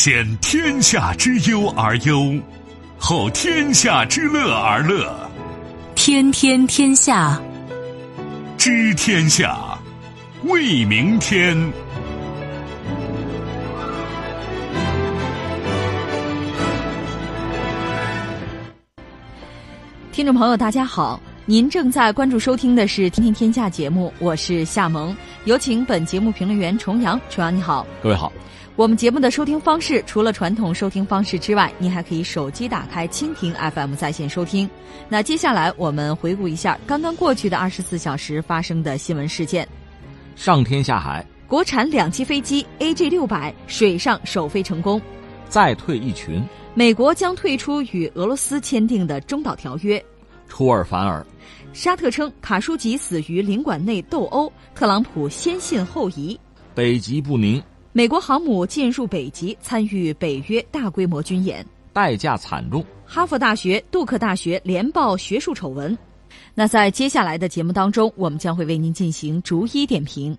先天下之忧而忧，后天下之乐而乐。天天天下，知天下，为明天。听众朋友，大家好，您正在关注收听的是《天天天下》节目，我是夏萌，有请本节目评论员重阳。重阳你好，各位好。我们节目的收听方式除了传统收听方式之外，您还可以手机打开蜻蜓 FM 在线收听。那接下来我们回顾一下刚刚过去的二十四小时发生的新闻事件。上天下海，国产两栖飞机 AG 六百水上首飞成功。再退一群，美国将退出与俄罗斯签订的中导条约。出尔反尔，沙特称卡舒吉死于领馆内斗殴，特朗普先信后疑。北极不宁。美国航母进入北极，参与北约大规模军演，代价惨重。哈佛大学、杜克大学连报学术丑闻。那在接下来的节目当中，我们将会为您进行逐一点评。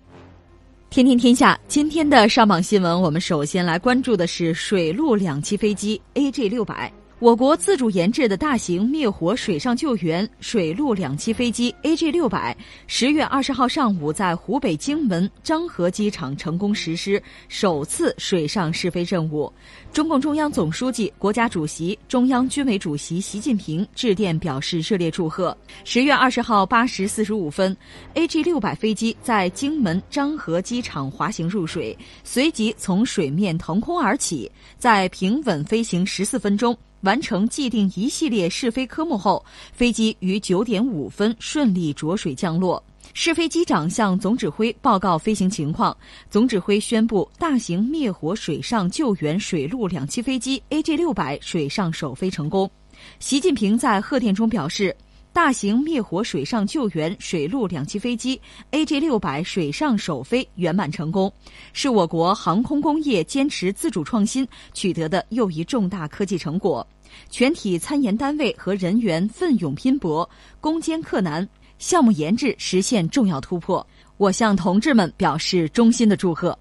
天天天下今天的上榜新闻，我们首先来关注的是水陆两栖飞机 AG 六百。我国自主研制的大型灭火水上救援水陆两栖飞机 AG 六百，十月二十号上午在湖北荆门漳河机场成功实施首次水上试飞任务。中共中央总书记、国家主席、中央军委主席习近平致电表示热烈祝贺。十月二十号八时四十五分，AG 六百飞机在荆门漳河机场滑行入水，随即从水面腾空而起，在平稳飞行十四分钟。完成既定一系列试飞科目后，飞机于九点五分顺利着水降落。试飞机长向总指挥报告飞行情况，总指挥宣布大型灭火水上救援水陆两栖飞机 AG 六百水上首飞成功。习近平在贺电中表示。大型灭火水上救援水陆两栖飞机 AG 六百水上首飞圆满成功，是我国航空工业坚持自主创新取得的又一重大科技成果。全体参研单位和人员奋勇拼搏，攻坚克难，项目研制实现重要突破。我向同志们表示衷心的祝贺。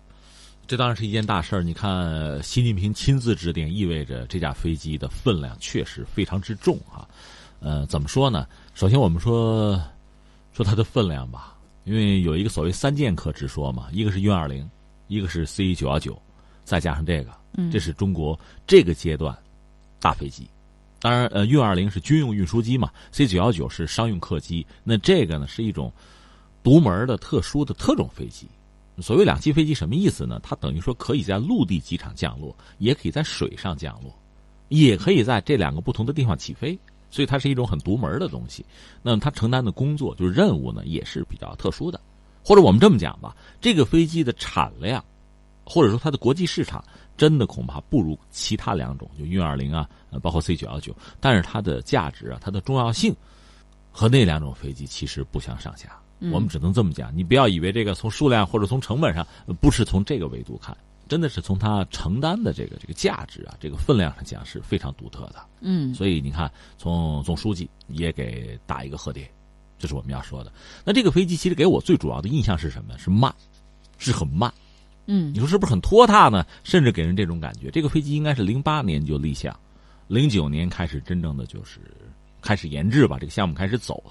这当然是一件大事儿。你看，习近平亲自指点，意味着这架飞机的分量确实非常之重啊。呃，怎么说呢？首先，我们说说它的分量吧，因为有一个所谓三剑客之说嘛，一个是运二零，一个是 C 九幺九，再加上这个，这是中国这个阶段大飞机。当然，呃，运二零是军用运输机嘛，C 九幺九是商用客机。那这个呢，是一种独门的特殊的特种飞机。所谓两栖飞机什么意思呢？它等于说可以在陆地机场降落，也可以在水上降落，也可以在这两个不同的地方起飞。所以它是一种很独门的东西，那么它承担的工作就是任务呢，也是比较特殊的。或者我们这么讲吧，这个飞机的产量，或者说它的国际市场，真的恐怕不如其他两种，就运二零啊，包括 C 九幺九。但是它的价值啊，它的重要性，和那两种飞机其实不相上下。我们只能这么讲，你不要以为这个从数量或者从成本上，不是从这个维度看。真的是从它承担的这个这个价值啊，这个分量上讲是非常独特的。嗯，所以你看，从总书记也给打一个贺电，这是我们要说的。那这个飞机其实给我最主要的印象是什么？是慢，是很慢。嗯，你说是不是很拖沓呢？甚至给人这种感觉。这个飞机应该是零八年就立项，零九年开始真正的就是开始研制吧，这个项目开始走。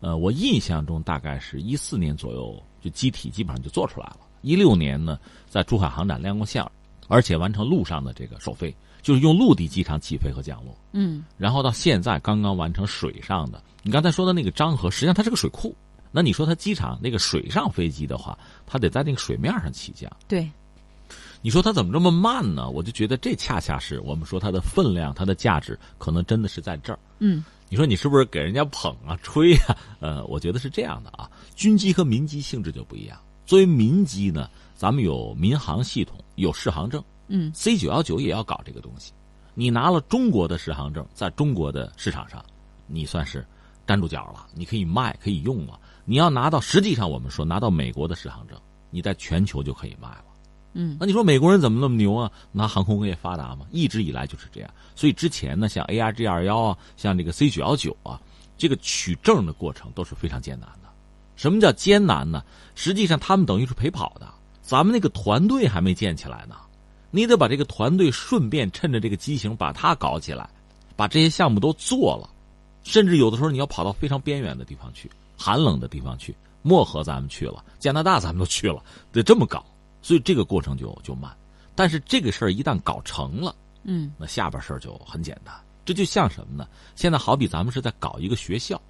呃，我印象中大概是一四年左右，就机体基本上就做出来了。一六年呢，在珠海航展亮过相，而且完成陆上的这个首飞，就是用陆地机场起飞和降落。嗯，然后到现在刚刚完成水上的。你刚才说的那个漳河，实际上它是个水库。那你说它机场那个水上飞机的话，它得在那个水面上起降。对，你说它怎么这么慢呢？我就觉得这恰恰是我们说它的分量、它的价值，可能真的是在这儿。嗯，你说你是不是给人家捧啊、吹啊？呃，我觉得是这样的啊，军机和民机性质就不一样。作为民机呢，咱们有民航系统，有适航证。嗯，C 九幺九也要搞这个东西。你拿了中国的适航证，在中国的市场上，你算是站住脚了，你可以卖，可以用了。你要拿到，实际上我们说拿到美国的适航证，你在全球就可以卖了。嗯，那你说美国人怎么那么牛啊？拿航空工业发达嘛，一直以来就是这样。所以之前呢，像 A R G 二幺啊，像这个 C 九幺九啊，这个取证的过程都是非常艰难的。什么叫艰难呢？实际上他们等于是陪跑的，咱们那个团队还没建起来呢。你得把这个团队顺便趁着这个机型把它搞起来，把这些项目都做了，甚至有的时候你要跑到非常边远的地方去，寒冷的地方去，漠河咱们去了，加拿大咱们都去了，得这么搞，所以这个过程就就慢。但是这个事儿一旦搞成了，嗯，那下边事儿就很简单。这就像什么呢？现在好比咱们是在搞一个学校，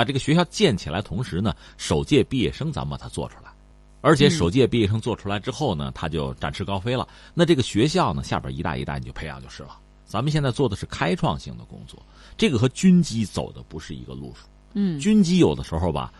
把这个学校建起来，同时呢，首届毕业生咱们把它做出来，而且首届毕业生做出来之后呢，他就展翅高飞了。那这个学校呢，下边一代一代你就培养就是了。咱们现在做的是开创性的工作，这个和军机走的不是一个路数。嗯，军机有的时候吧，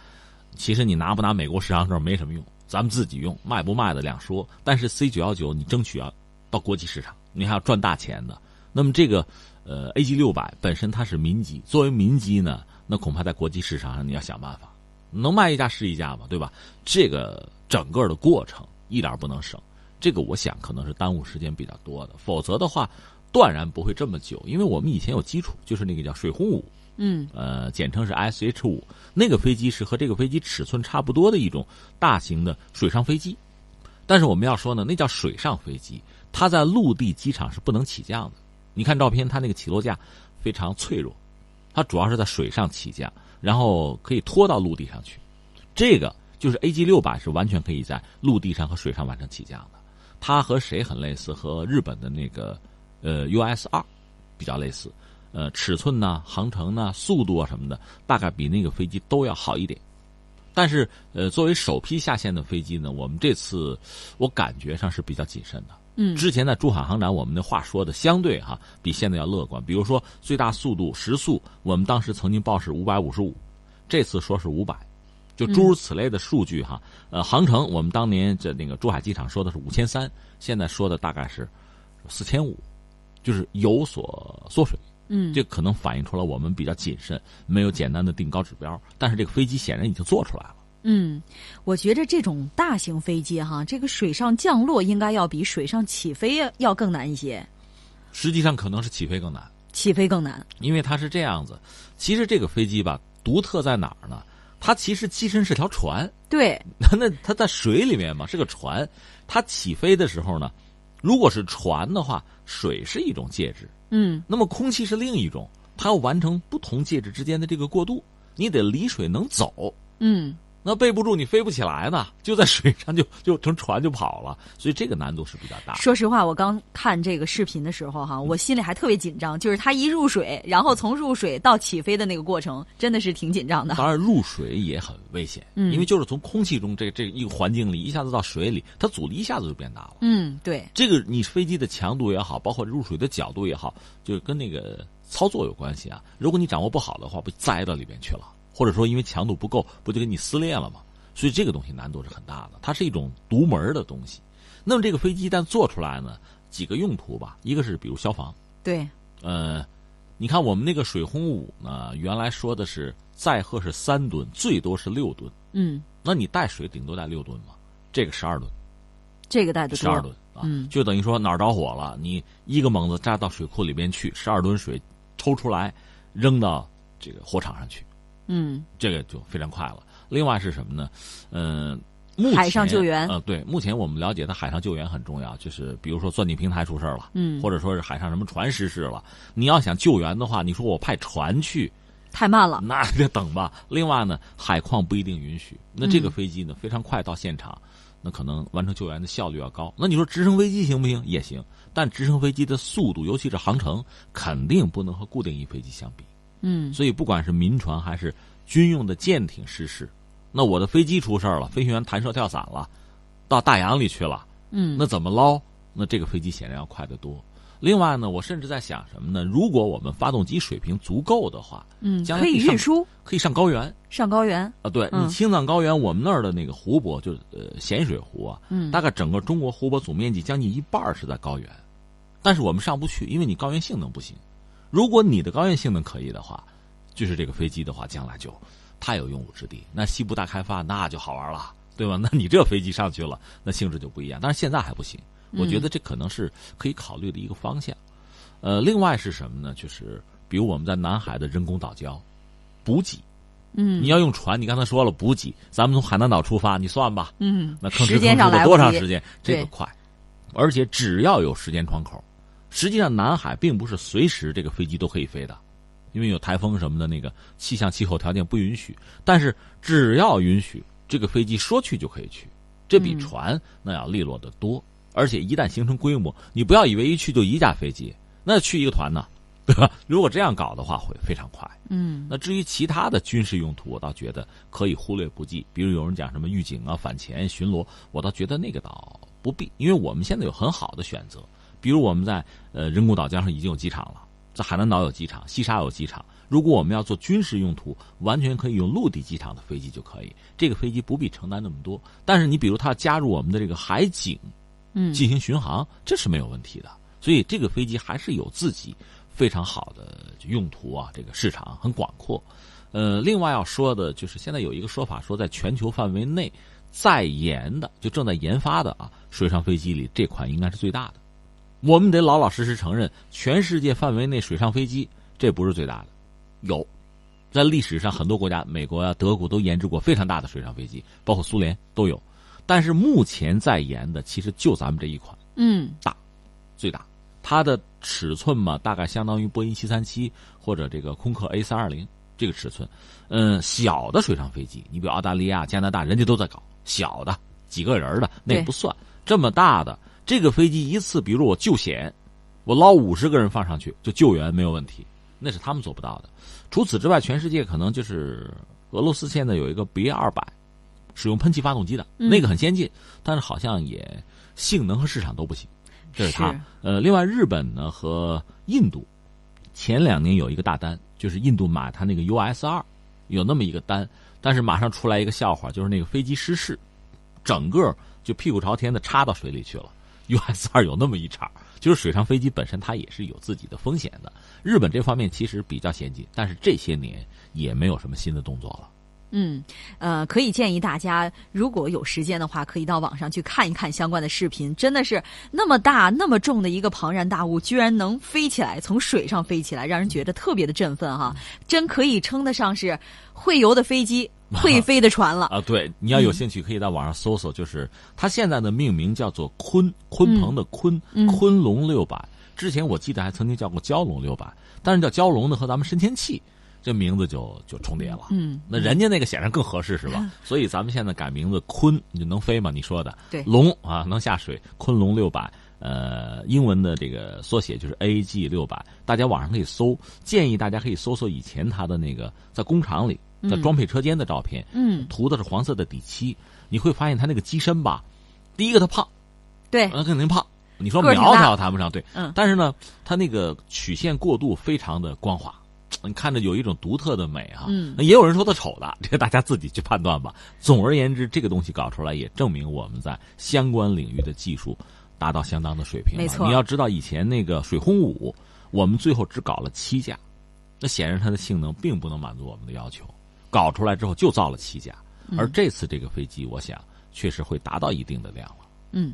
其实你拿不拿美国市场证没什么用，咱们自己用卖不卖的两说。但是 C 九幺九你争取要到国际市场，你还要赚大钱的。那么这个。呃，A G 六百本身它是民机，作为民机呢，那恐怕在国际市场上你要想办法，能卖一架是一架嘛，对吧？这个整个的过程一点不能省，这个我想可能是耽误时间比较多的，否则的话断然不会这么久，因为我们以前有基础，就是那个叫水轰五，嗯，呃，简称是 S H 五，那个飞机是和这个飞机尺寸差不多的一种大型的水上飞机，但是我们要说呢，那叫水上飞机，它在陆地机场是不能起降的。你看照片，它那个起落架非常脆弱，它主要是在水上起降，然后可以拖到陆地上去。这个就是 A G 六百是完全可以在陆地上和水上完成起降的。它和谁很类似？和日本的那个呃 U S 二比较类似。呃，尺寸呢、航程呢、速度啊什么的，大概比那个飞机都要好一点。但是呃，作为首批下线的飞机呢，我们这次我感觉上是比较谨慎的。嗯，之前在珠海航展，我们的话说的相对哈比现在要乐观。比如说最大速度时速，我们当时曾经报是五百五十五，这次说是五百，就诸如此类的数据哈。呃，航程我们当年在那个珠海机场说的是五千三，现在说的大概是四千五，就是有所缩水。嗯，这可能反映出了我们比较谨慎，没有简单的定高指标。但是这个飞机显然已经做出来了。嗯，我觉着这种大型飞机哈，这个水上降落应该要比水上起飞要更难一些。实际上可能是起飞更难，起飞更难，因为它是这样子。其实这个飞机吧，独特在哪儿呢？它其实机身是条船，对，那它在水里面嘛，是个船。它起飞的时候呢，如果是船的话，水是一种介质，嗯，那么空气是另一种，它要完成不同介质之间的这个过渡，你得离水能走，嗯。那背不住，你飞不起来呢，就在水上就就乘船就跑了，所以这个难度是比较大。说实话，我刚看这个视频的时候哈，我心里还特别紧张，就是它一入水，然后从入水到起飞的那个过程，真的是挺紧张的。当然，入水也很危险，嗯，因为就是从空气中这这一个环境里一下子到水里，它阻力一下子就变大了。嗯，对，这个你飞机的强度也好，包括入水的角度也好，就跟那个操作有关系啊。如果你掌握不好的话，被栽到里边去了。或者说，因为强度不够，不就给你撕裂了吗？所以这个东西难度是很大的，它是一种独门的东西。那么这个飞机一旦做出来呢，几个用途吧，一个是比如消防，对，呃，你看我们那个水轰五呢，原来说的是载荷是三吨，最多是六吨，嗯，那你带水顶多带六吨嘛，这个十二吨，这个带的十二吨啊，就等于说哪儿着火了，你一个猛子扎到水库里边去，十二吨水抽出来扔到这个火场上去。嗯，这个就非常快了。另外是什么呢？嗯，海上救援。呃，对，目前我们了解的海上救援很重要，就是比如说钻井平台出事了，嗯，或者说是海上什么船失事了，你要想救援的话，你说我派船去，太慢了，那就等吧。另外呢，海况不一定允许，那这个飞机呢非常快到现场，那可能完成救援的效率要高。那你说直升飞机行不行？也行，但直升飞机的速度，尤其是航程，肯定不能和固定翼飞机相比。嗯，所以不管是民船还是军用的舰艇失事，那我的飞机出事了，飞行员弹射跳伞了，到大洋里去了，嗯，那怎么捞？那这个飞机显然要快得多。另外呢，我甚至在想什么呢？如果我们发动机水平足够的话，嗯，将来可以运输，可以上高原，上高原啊，对你青藏高原，我们那儿的那个湖泊就是呃咸水湖啊，嗯，大概整个中国湖泊总面积将近一半是在高原，但是我们上不去，因为你高原性能不行。如果你的高原性能可以的话，就是这个飞机的话，将来就太有用武之地。那西部大开发那就好玩了，对吧？那你这飞机上去了，那性质就不一样。但是现在还不行，我觉得这可能是可以考虑的一个方向。呃，另外是什么呢？就是比如我们在南海的人工岛礁补给，嗯，你要用船，你刚才说了补给，咱们从海南岛出发，你算吧，嗯，那吭哧时间上来多长时间？这个快。而且只要有时间窗口，实际上南海并不是随时这个飞机都可以飞的，因为有台风什么的，那个气象气候条件不允许。但是只要允许，这个飞机说去就可以去，这比船那要利落得多。而且一旦形成规模，你不要以为一去就一架飞机，那去一个团呢，对吧？如果这样搞的话，会非常快。嗯，那至于其他的军事用途，我倒觉得可以忽略不计。比如有人讲什么预警啊、反潜、巡逻，我倒觉得那个倒不必，因为我们现在有很好的选择。比如我们在呃人工岛江上已经有机场了，在海南岛有机场，西沙有机场。如果我们要做军事用途，完全可以用陆地机场的飞机就可以。这个飞机不必承担那么多。但是你比如它加入我们的这个海警。嗯，进行巡航这是没有问题的，所以这个飞机还是有自己非常好的用途啊，这个市场很广阔。呃，另外要说的就是现在有一个说法说，在全球范围内在研的就正在研发的啊水上飞机里，这款应该是最大的。我们得老老实实承认，全世界范围内水上飞机这不是最大的，有。在历史上很多国家，美国啊、德国都研制过非常大的水上飞机，包括苏联都有。但是目前在研的其实就咱们这一款，嗯，大，最大，它的尺寸嘛，大概相当于波音七三七或者这个空客 A 三二零这个尺寸。嗯，小的水上飞机，你比如澳大利亚、加拿大，人家都在搞。小的几个人的那不算，这么大的这个飞机一次，比如我救险，我捞五十个人放上去就救援没有问题，那是他们做不到的。除此之外，全世界可能就是俄罗斯现在有一个 B 二百。使用喷气发动机的那个很先进，但是好像也性能和市场都不行。这是它。呃，另外日本呢和印度前两年有一个大单，就是印度买它那个 US 二，有那么一个单，但是马上出来一个笑话，就是那个飞机失事，整个就屁股朝天的插到水里去了。US 二有那么一场，就是水上飞机本身它也是有自己的风险的。日本这方面其实比较先进，但是这些年也没有什么新的动作了。嗯，呃，可以建议大家，如果有时间的话，可以到网上去看一看相关的视频。真的是那么大、那么重的一个庞然大物，居然能飞起来，从水上飞起来，让人觉得特别的振奋哈！真可以称得上是会游的飞机、会飞的船了啊！对，你要有兴趣，可以到网上搜索，就是它现在的命名叫做“鲲”，鲲鹏的“鲲”，鲲龙六百。之前我记得还曾经叫过“蛟龙六百”，但是叫蛟龙呢，和咱们深天器。这名字就就重叠了，嗯，那人家那个显然更合适是吧？所以咱们现在改名字“鲲”，你就能飞吗？你说的对，龙啊能下水，鲲龙六百，呃，英文的这个缩写就是 A G 六百，大家网上可以搜，建议大家可以搜索以前它的那个在工厂里在装配车间的照片，嗯，涂的是黄色的底漆，你会发现它那个机身吧，第一个它胖，对，那肯定胖，你说苗条谈不上对，嗯，但是呢，它那个曲线过渡非常的光滑。你看着有一种独特的美啊，嗯，也有人说它丑的，这个大家自己去判断吧。总而言之，这个东西搞出来也证明我们在相关领域的技术达到相当的水平。没错，你要知道以前那个水轰五，我们最后只搞了七架，那显然它的性能并不能满足我们的要求。搞出来之后就造了七架，而这次这个飞机，我想确实会达到一定的量了。嗯。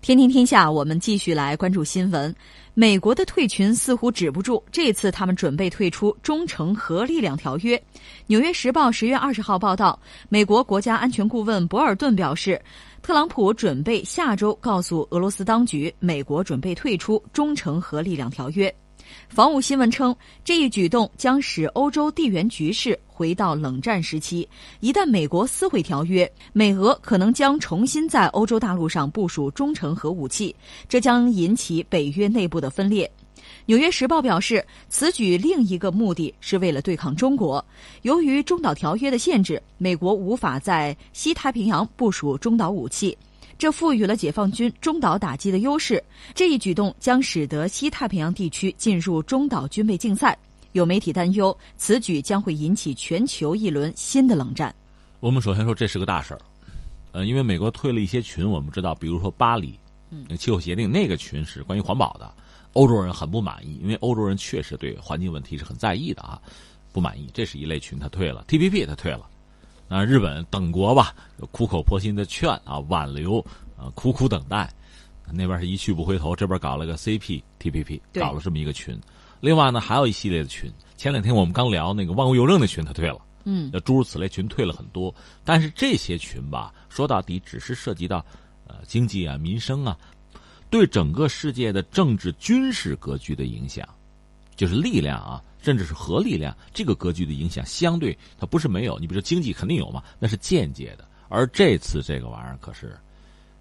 天天天下，我们继续来关注新闻。美国的退群似乎止不住，这次他们准备退出《中程核力量条约》。《纽约时报》十月二十号报道，美国国家安全顾问博尔顿表示，特朗普准备下周告诉俄罗斯当局，美国准备退出《中程核力量条约》。防务新闻称，这一举动将使欧洲地缘局势回到冷战时期。一旦美国撕毁条约，美俄可能将重新在欧洲大陆上部署中程核武器，这将引起北约内部的分裂。《纽约时报》表示，此举另一个目的是为了对抗中国。由于中导条约的限制，美国无法在西太平洋部署中导武器。这赋予了解放军中岛打击的优势。这一举动将使得西太平洋地区进入中岛军备竞赛。有媒体担忧，此举将会引起全球一轮新的冷战。我们首先说这是个大事儿，呃，因为美国退了一些群，我们知道，比如说巴黎，嗯，气候协定那个群是关于环保的，欧洲人很不满意，因为欧洲人确实对环境问题是很在意的啊，不满意，这是一类群，他退了。T P P 他退了。啊，日本等国吧，苦口婆心的劝啊，挽留啊，苦苦等待，那边是一去不回头，这边搞了个 CPTPP，搞了这么一个群。另外呢，还有一系列的群。前两天我们刚聊那个万物邮政的群，他退了。嗯，诸如此类群退了很多。但是这些群吧，说到底只是涉及到呃经济啊、民生啊，对整个世界的政治军事格局的影响，就是力量啊，甚至是核力量这个格局的影响，相对它不是没有。你比如说经济肯定有嘛，那是间接的。而这次这个玩意儿可是，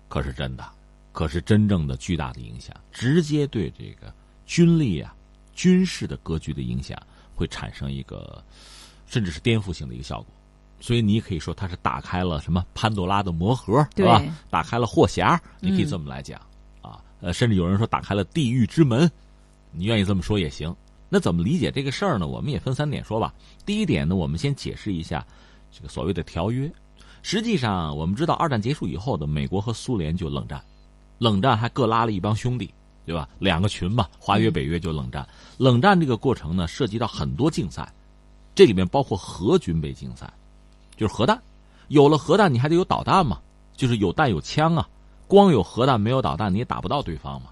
可是真的，可是真正的巨大的影响，直接对这个军力啊、军事的格局的影响，会产生一个甚至是颠覆性的一个效果。所以你可以说它是打开了什么潘多拉的魔盒，对吧？打开了货匣，你可以这么来讲啊。呃，甚至有人说打开了地狱之门，你愿意这么说也行。那怎么理解这个事儿呢？我们也分三点说吧。第一点呢，我们先解释一下这个所谓的条约。实际上，我们知道二战结束以后的美国和苏联就冷战，冷战还各拉了一帮兄弟，对吧？两个群嘛，华约、北约就冷战。冷战这个过程呢，涉及到很多竞赛，这里面包括核军备竞赛，就是核弹。有了核弹，你还得有导弹嘛，就是有弹有枪啊。光有核弹没有导弹，你也打不到对方嘛。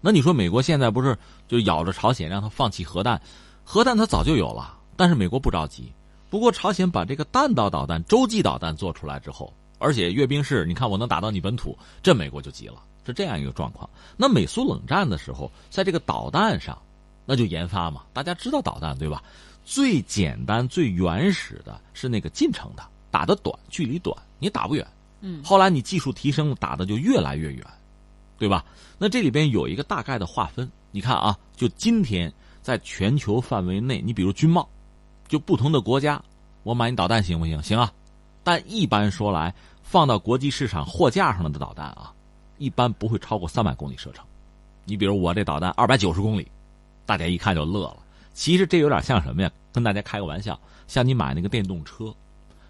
那你说美国现在不是就咬着朝鲜让他放弃核弹？核弹他早就有了，但是美国不着急。不过，朝鲜把这个弹道导弹、洲际导弹做出来之后，而且阅兵式，你看我能打到你本土，这美国就急了，是这样一个状况。那美苏冷战的时候，在这个导弹上，那就研发嘛。大家知道导弹对吧？最简单、最原始的是那个近程的，打得短，距离短，你打不远。嗯。后来你技术提升，打的就越来越远，对吧？那这里边有一个大概的划分，你看啊，就今天在全球范围内，你比如军贸。就不同的国家，我买你导弹行不行？行啊，但一般说来，放到国际市场货架上的导弹啊，一般不会超过三百公里射程。你比如我这导弹二百九十公里，大家一看就乐了。其实这有点像什么呀？跟大家开个玩笑，像你买那个电动车，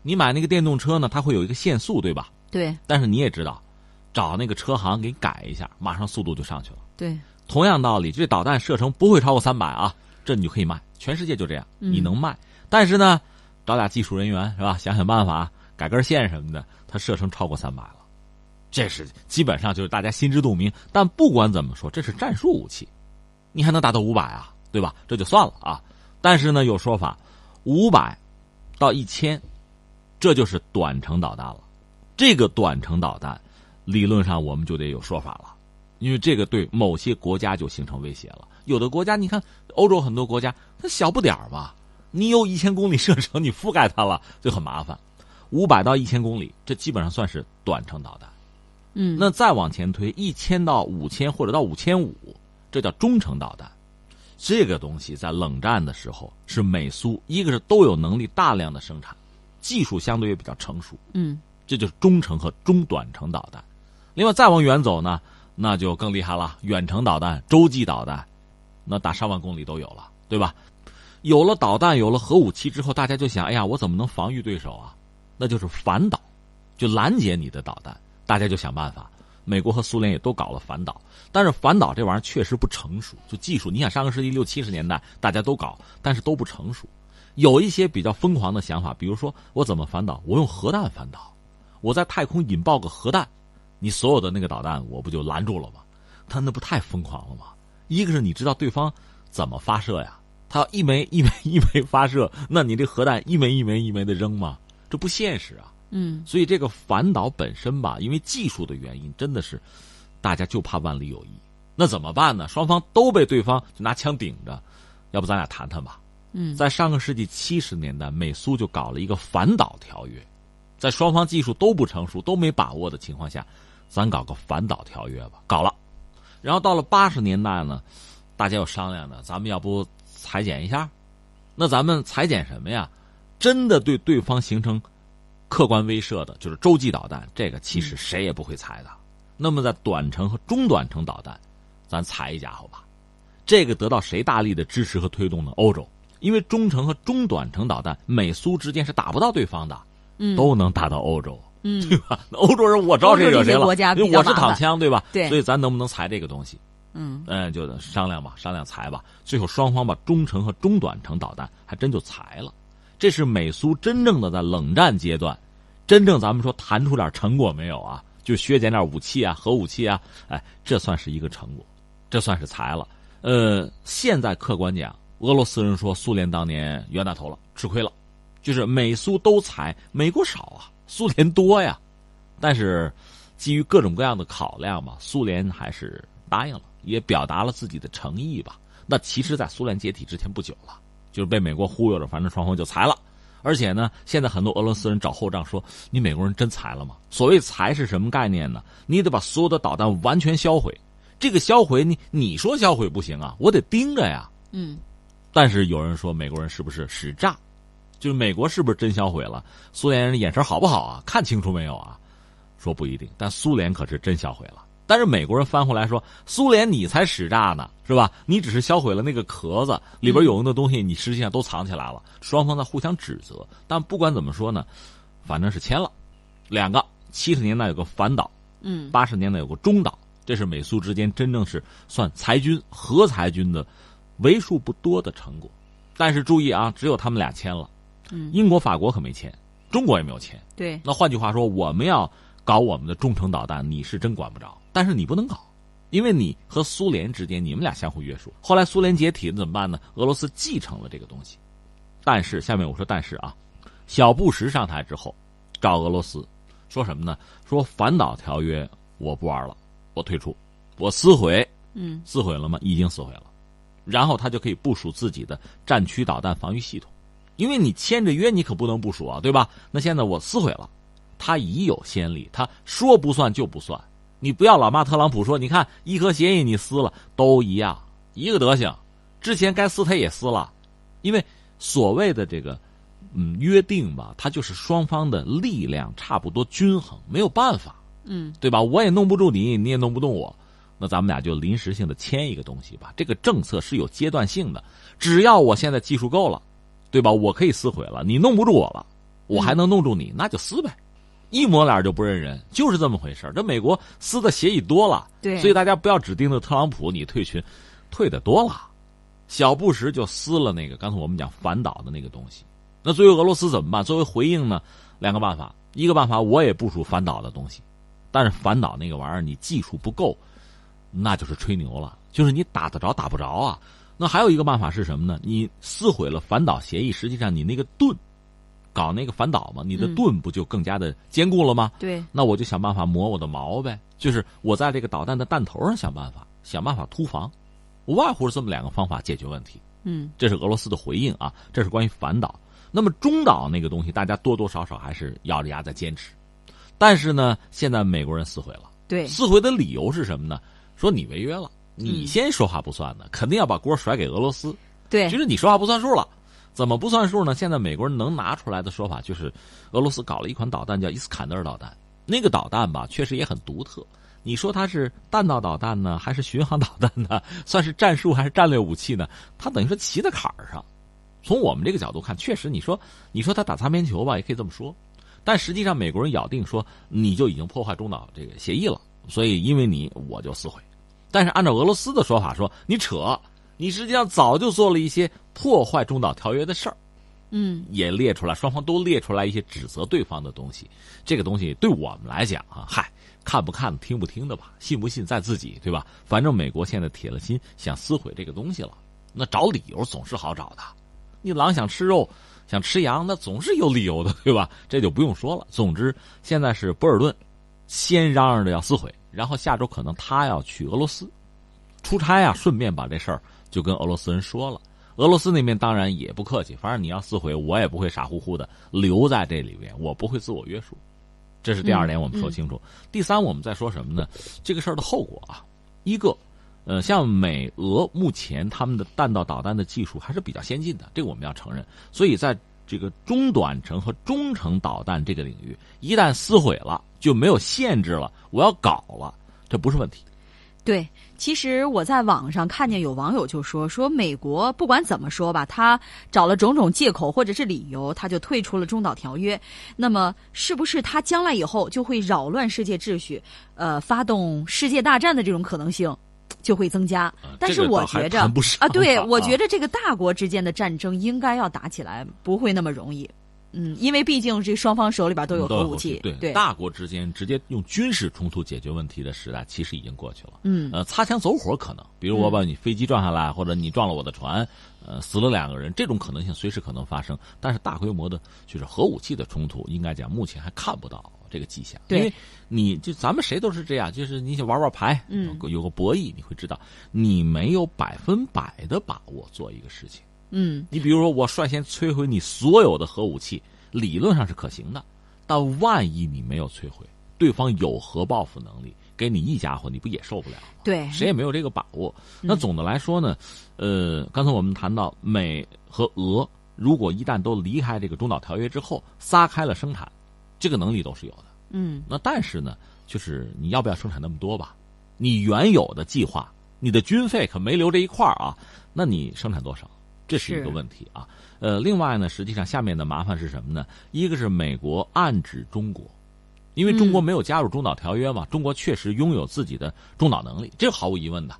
你买那个电动车呢，它会有一个限速，对吧？对。但是你也知道，找那个车行给改一下，马上速度就上去了。对。同样道理，这导弹射程不会超过三百啊。这你就可以卖，全世界就这样，你能卖。但是呢，找俩技术人员是吧？想想办法改根线什么的，它射程超过三百了，这是基本上就是大家心知肚明。但不管怎么说，这是战术武器，你还能达到五百啊，对吧？这就算了啊。但是呢，有说法，五百到一千，这就是短程导弹了。这个短程导弹，理论上我们就得有说法了，因为这个对某些国家就形成威胁了。有的国家，你看欧洲很多国家，它小不点儿吧？你有一千公里射程，你覆盖它了就很麻烦。五百到一千公里，这基本上算是短程导弹。嗯，那再往前推，一千到五千或者到五千五，这叫中程导弹。这个东西在冷战的时候是美苏，一个是都有能力大量的生产，技术相对也比较成熟。嗯，这就是中程和中短程导弹。另外再往远走呢，那就更厉害了，远程导弹、洲际导弹。那打上万公里都有了，对吧？有了导弹，有了核武器之后，大家就想：哎呀，我怎么能防御对手啊？那就是反导，就拦截你的导弹。大家就想办法。美国和苏联也都搞了反导，但是反导这玩意儿确实不成熟。就技术，你想上个世纪六七十年代大家都搞，但是都不成熟。有一些比较疯狂的想法，比如说我怎么反导？我用核弹反导，我在太空引爆个核弹，你所有的那个导弹我不就拦住了吗？他那不太疯狂了吗？一个是你知道对方怎么发射呀？他要一枚 一枚一枚发射，那你这核弹一枚一枚一枚的扔吗？这不现实啊。嗯。所以这个反导本身吧，因为技术的原因，真的是大家就怕万里有一。那怎么办呢？双方都被对方拿枪顶着，要不咱俩谈谈吧？嗯。在上个世纪七十年代，美苏就搞了一个反导条约，在双方技术都不成熟、都没把握的情况下，咱搞个反导条约吧。搞了。然后到了八十年代呢，大家又商量呢，咱们要不裁减一下？那咱们裁减什么呀？真的对对方形成客观威慑的，就是洲际导弹，这个其实谁也不会裁的。那么在短程和中短程导弹，咱裁一家伙吧。这个得到谁大力的支持和推动呢？欧洲，因为中程和中短程导弹，美苏之间是打不到对方的，嗯，都能打到欧洲。嗯，对吧？欧洲人我招谁惹谁了？因为我是躺枪，对吧？对，所以咱能不能裁这个东西？嗯，嗯，就商量吧，商量裁吧。最后双方把中程和中短程导弹还真就裁了。这是美苏真正的在冷战阶段，真正咱们说谈出点成果没有啊？就削减点武器啊，核武器啊，哎，这算是一个成果，这算是裁了。呃，现在客观讲，俄罗斯人说苏联当年冤大头了，吃亏了。就是美苏都裁，美国少啊，苏联多呀。但是基于各种各样的考量嘛，苏联还是答应了，也表达了自己的诚意吧。那其实，在苏联解体之前不久了，就是被美国忽悠着，反正双方就裁了。而且呢，现在很多俄罗斯人找后账说：“你美国人真裁了吗？”所谓裁是什么概念呢？你得把所有的导弹完全销毁。这个销毁，你你说销毁不行啊，我得盯着呀。嗯。但是有人说，美国人是不是使诈？就是美国是不是真销毁了？苏联人眼神好不好啊？看清楚没有啊？说不一定，但苏联可是真销毁了。但是美国人翻回来说，苏联你才使诈呢，是吧？你只是销毁了那个壳子，里边有用的东西你实际上都藏起来了。双方在互相指责。但不管怎么说呢，反正是签了两个。七十年代有个反导，嗯，八十年代有个中导，这是美苏之间真正是算裁军、核裁军的为数不多的成果。但是注意啊，只有他们俩签了，嗯，英国、法国可没钱，中国也没有钱。对，那换句话说，我们要搞我们的中程导弹，你是真管不着。但是你不能搞，因为你和苏联之间，你们俩相互约束。后来苏联解体了怎么办呢？俄罗斯继承了这个东西，但是下面我说但是啊，小布什上台之后，找俄罗斯说什么呢？说反导条约我不玩了，我退出，我撕毁。嗯，撕毁了吗？已经撕毁了，然后他就可以部署自己的战区导弹防御系统，因为你签着约，你可不能不说啊，对吧？那现在我撕毁了，他已有先例，他说不算就不算。你不要老骂特朗普说，你看伊核协议你撕了都一样，一个德行。之前该撕他也撕了，因为所谓的这个嗯约定吧，它就是双方的力量差不多均衡，没有办法，嗯，对吧？我也弄不住你，你也弄不动我，那咱们俩就临时性的签一个东西吧。这个政策是有阶段性的，只要我现在技术够了，对吧？我可以撕毁了，你弄不住我了，我还能弄住你，那就撕呗。一抹脸就不认人，就是这么回事这美国撕的协议多了，对，所以大家不要只盯着特朗普，你退群，退的多了。小布什就撕了那个刚才我们讲反导的那个东西。那作为俄罗斯怎么办？作为回应呢？两个办法，一个办法我也部署反导的东西，但是反导那个玩意儿你技术不够，那就是吹牛了，就是你打得着打不着啊。那还有一个办法是什么呢？你撕毁了反导协议，实际上你那个盾。搞那个反导嘛，你的盾不就更加的坚固了吗？对，那我就想办法磨我的毛呗，就是我在这个导弹的弹头上想办法，想办法突防，无外乎是这么两个方法解决问题。嗯，这是俄罗斯的回应啊，这是关于反导。那么中导那个东西，大家多多少少还是咬着牙在坚持，但是呢，现在美国人撕毁了。对，撕毁的理由是什么呢？说你违约了，你先说话不算的，肯定要把锅甩给俄罗斯。对，其实你说话不算数了。怎么不算数呢？现在美国人能拿出来的说法就是，俄罗斯搞了一款导弹叫伊斯坎德尔导弹。那个导弹吧，确实也很独特。你说它是弹道导弹呢，还是巡航导弹呢？算是战术还是战略武器呢？它等于说骑在坎儿上。从我们这个角度看，确实你说你说它打擦边球吧，也可以这么说。但实际上，美国人咬定说你就已经破坏中导这个协议了，所以因为你我就撕毁。但是按照俄罗斯的说法说，你扯。你实际上早就做了一些破坏中导条约的事儿，嗯，也列出来，双方都列出来一些指责对方的东西。这个东西对我们来讲啊，嗨，看不看、听不听的吧，信不信在自己，对吧？反正美国现在铁了心想撕毁这个东西了，那找理由总是好找的。你狼想吃肉，想吃羊，那总是有理由的，对吧？这就不用说了。总之，现在是博尔顿先嚷嚷着要撕毁，然后下周可能他要去俄罗斯出差啊，顺便把这事儿。就跟俄罗斯人说了，俄罗斯那边当然也不客气，反正你要撕毁，我也不会傻乎乎的留在这里边，我不会自我约束。这是第二点，我们说清楚。第三，我们再说什么呢？这个事儿的后果啊，一个，呃，像美俄目前他们的弹道导弹的技术还是比较先进的，这个我们要承认。所以在这个中短程和中程导弹这个领域，一旦撕毁了，就没有限制了，我要搞了，这不是问题。对，其实我在网上看见有网友就说说美国不管怎么说吧，他找了种种借口或者是理由，他就退出了中导条约。那么，是不是他将来以后就会扰乱世界秩序，呃，发动世界大战的这种可能性就会增加？但是我觉着啊，对我觉着这个大国之间的战争应该要打起来，不会那么容易。嗯，因为毕竟这双方手里边都有核武器，对对大国之间直接用军事冲突解决问题的时代其实已经过去了。嗯，呃，擦枪走火可能，比如我把你飞机撞下来，或者你撞了我的船，呃，死了两个人，这种可能性随时可能发生。但是大规模的，就是核武器的冲突，应该讲目前还看不到这个迹象。对，因为你就咱们谁都是这样，就是你想玩玩牌，嗯，有个博弈，你会知道你没有百分百的把握做一个事情。嗯，你比如说，我率先摧毁你所有的核武器，理论上是可行的，但万一你没有摧毁，对方有核报复能力，给你一家伙，你不也受不了吗？对，谁也没有这个把握。那总的来说呢，呃，刚才我们谈到美和俄，如果一旦都离开这个中导条约之后，撒开了生产，这个能力都是有的。嗯，那但是呢，就是你要不要生产那么多吧？你原有的计划，你的军费可没留这一块儿啊，那你生产多少？这是一个问题啊，呃，另外呢，实际上下面的麻烦是什么呢？一个是美国暗指中国，因为中国没有加入中导条约嘛，中国确实拥有自己的中导能力，这毫无疑问的。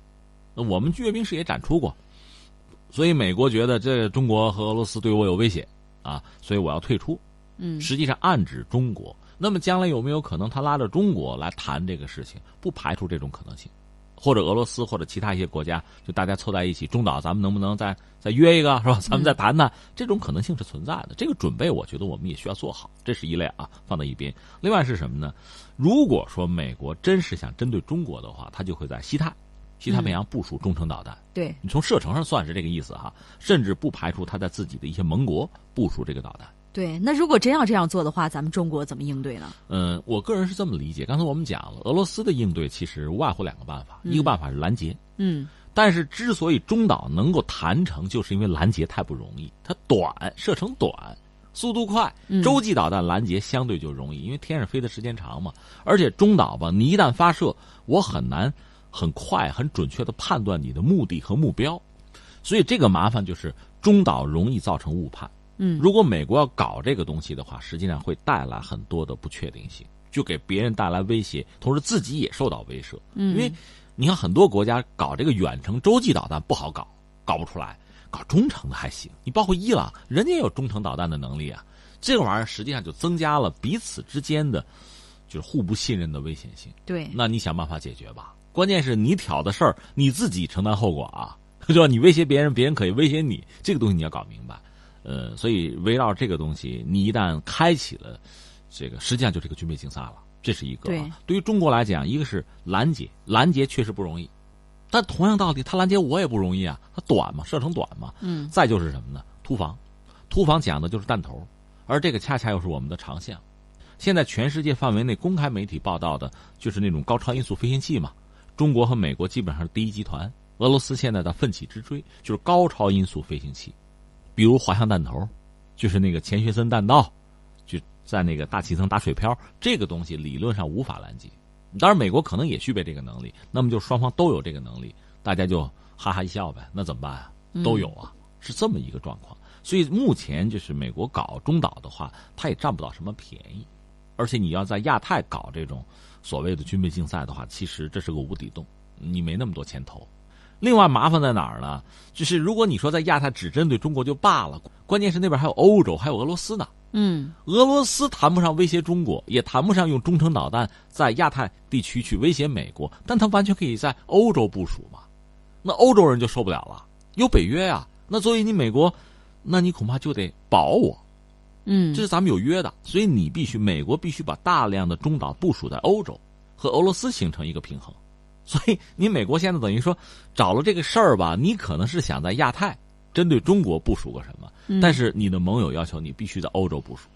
那我们阅兵式也展出过，所以美国觉得这中国和俄罗斯对我有威胁啊，所以我要退出。嗯，实际上暗指中国。那么将来有没有可能他拉着中国来谈这个事情？不排除这种可能性。或者俄罗斯或者其他一些国家，就大家凑在一起，中岛，咱们能不能再再约一个，是吧？咱们再谈谈，这种可能性是存在的。这个准备，我觉得我们也需要做好，这是一类啊，放在一边。另外是什么呢？如果说美国真是想针对中国的话，他就会在西太、西太平洋部署中程导弹。对你从射程上算是这个意思哈，甚至不排除他在自己的一些盟国部署这个导弹。对，那如果真要这样做的话，咱们中国怎么应对呢？嗯，我个人是这么理解。刚才我们讲了，俄罗斯的应对其实无外乎两个办法，一个办法是拦截。嗯，但是之所以中导能够谈成，就是因为拦截太不容易，它短，射程短，速度快。洲际导弹拦截相对就容易，因为天上飞的时间长嘛。而且中导吧，你一旦发射，我很难很快、很准确的判断你的目的和目标，所以这个麻烦就是中导容易造成误判。嗯，如果美国要搞这个东西的话，实际上会带来很多的不确定性，就给别人带来威胁，同时自己也受到威慑。嗯，因为你看很多国家搞这个远程洲际导弹不好搞，搞不出来；搞中程的还行。你包括伊朗，人家也有中程导弹的能力啊。这个玩意儿实际上就增加了彼此之间的，就是互不信任的危险性。对，那你想办法解决吧。关键是你挑的事儿，你自己承担后果啊，对吧？你威胁别人，别人可以威胁你，这个东西你要搞明白。呃，所以围绕这个东西，你一旦开启了，这个实际上就这个军备竞赛了，这是一个。对，对于中国来讲，一个是拦截，拦截确实不容易，但同样道理，他拦截我也不容易啊，它短嘛，射程短嘛。嗯。再就是什么呢？突防，突防讲的就是弹头，而这个恰恰又是我们的长项。现在全世界范围内公开媒体报道的就是那种高超音速飞行器嘛，中国和美国基本上是第一集团，俄罗斯现在的奋起直追就是高超音速飞行器。比如滑翔弹头，就是那个钱学森弹道，就在那个大气层打水漂，这个东西理论上无法拦截。当然，美国可能也具备这个能力，那么就双方都有这个能力，大家就哈哈一笑呗。那怎么办啊？都有啊，是这么一个状况。所以目前就是美国搞中导的话，他也占不到什么便宜。而且你要在亚太搞这种所谓的军备竞赛的话，其实这是个无底洞，你没那么多钱投。另外麻烦在哪儿呢？就是如果你说在亚太只针对中国就罢了，关键是那边还有欧洲，还有俄罗斯呢。嗯，俄罗斯谈不上威胁中国，也谈不上用中程导弹在亚太地区去威胁美国，但他完全可以在欧洲部署嘛。那欧洲人就受不了了，有北约呀。那作为你美国，那你恐怕就得保我。嗯，这是咱们有约的，所以你必须美国必须把大量的中导部署在欧洲，和俄罗斯形成一个平衡。所以，你美国现在等于说找了这个事儿吧？你可能是想在亚太针对中国部署个什么，但是你的盟友要求你必须在欧洲部署，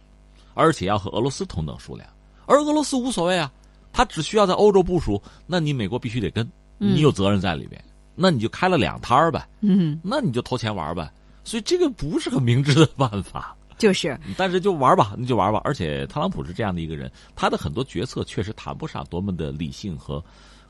而且要和俄罗斯同等数量。而俄罗斯无所谓啊，他只需要在欧洲部署，那你美国必须得跟，你有责任在里边，那你就开了两摊儿呗，嗯，那你就投钱玩呗。所以这个不是个明智的办法，就是，但是就玩吧，你就玩吧。而且特朗普是这样的一个人，他的很多决策确实谈不上多么的理性和。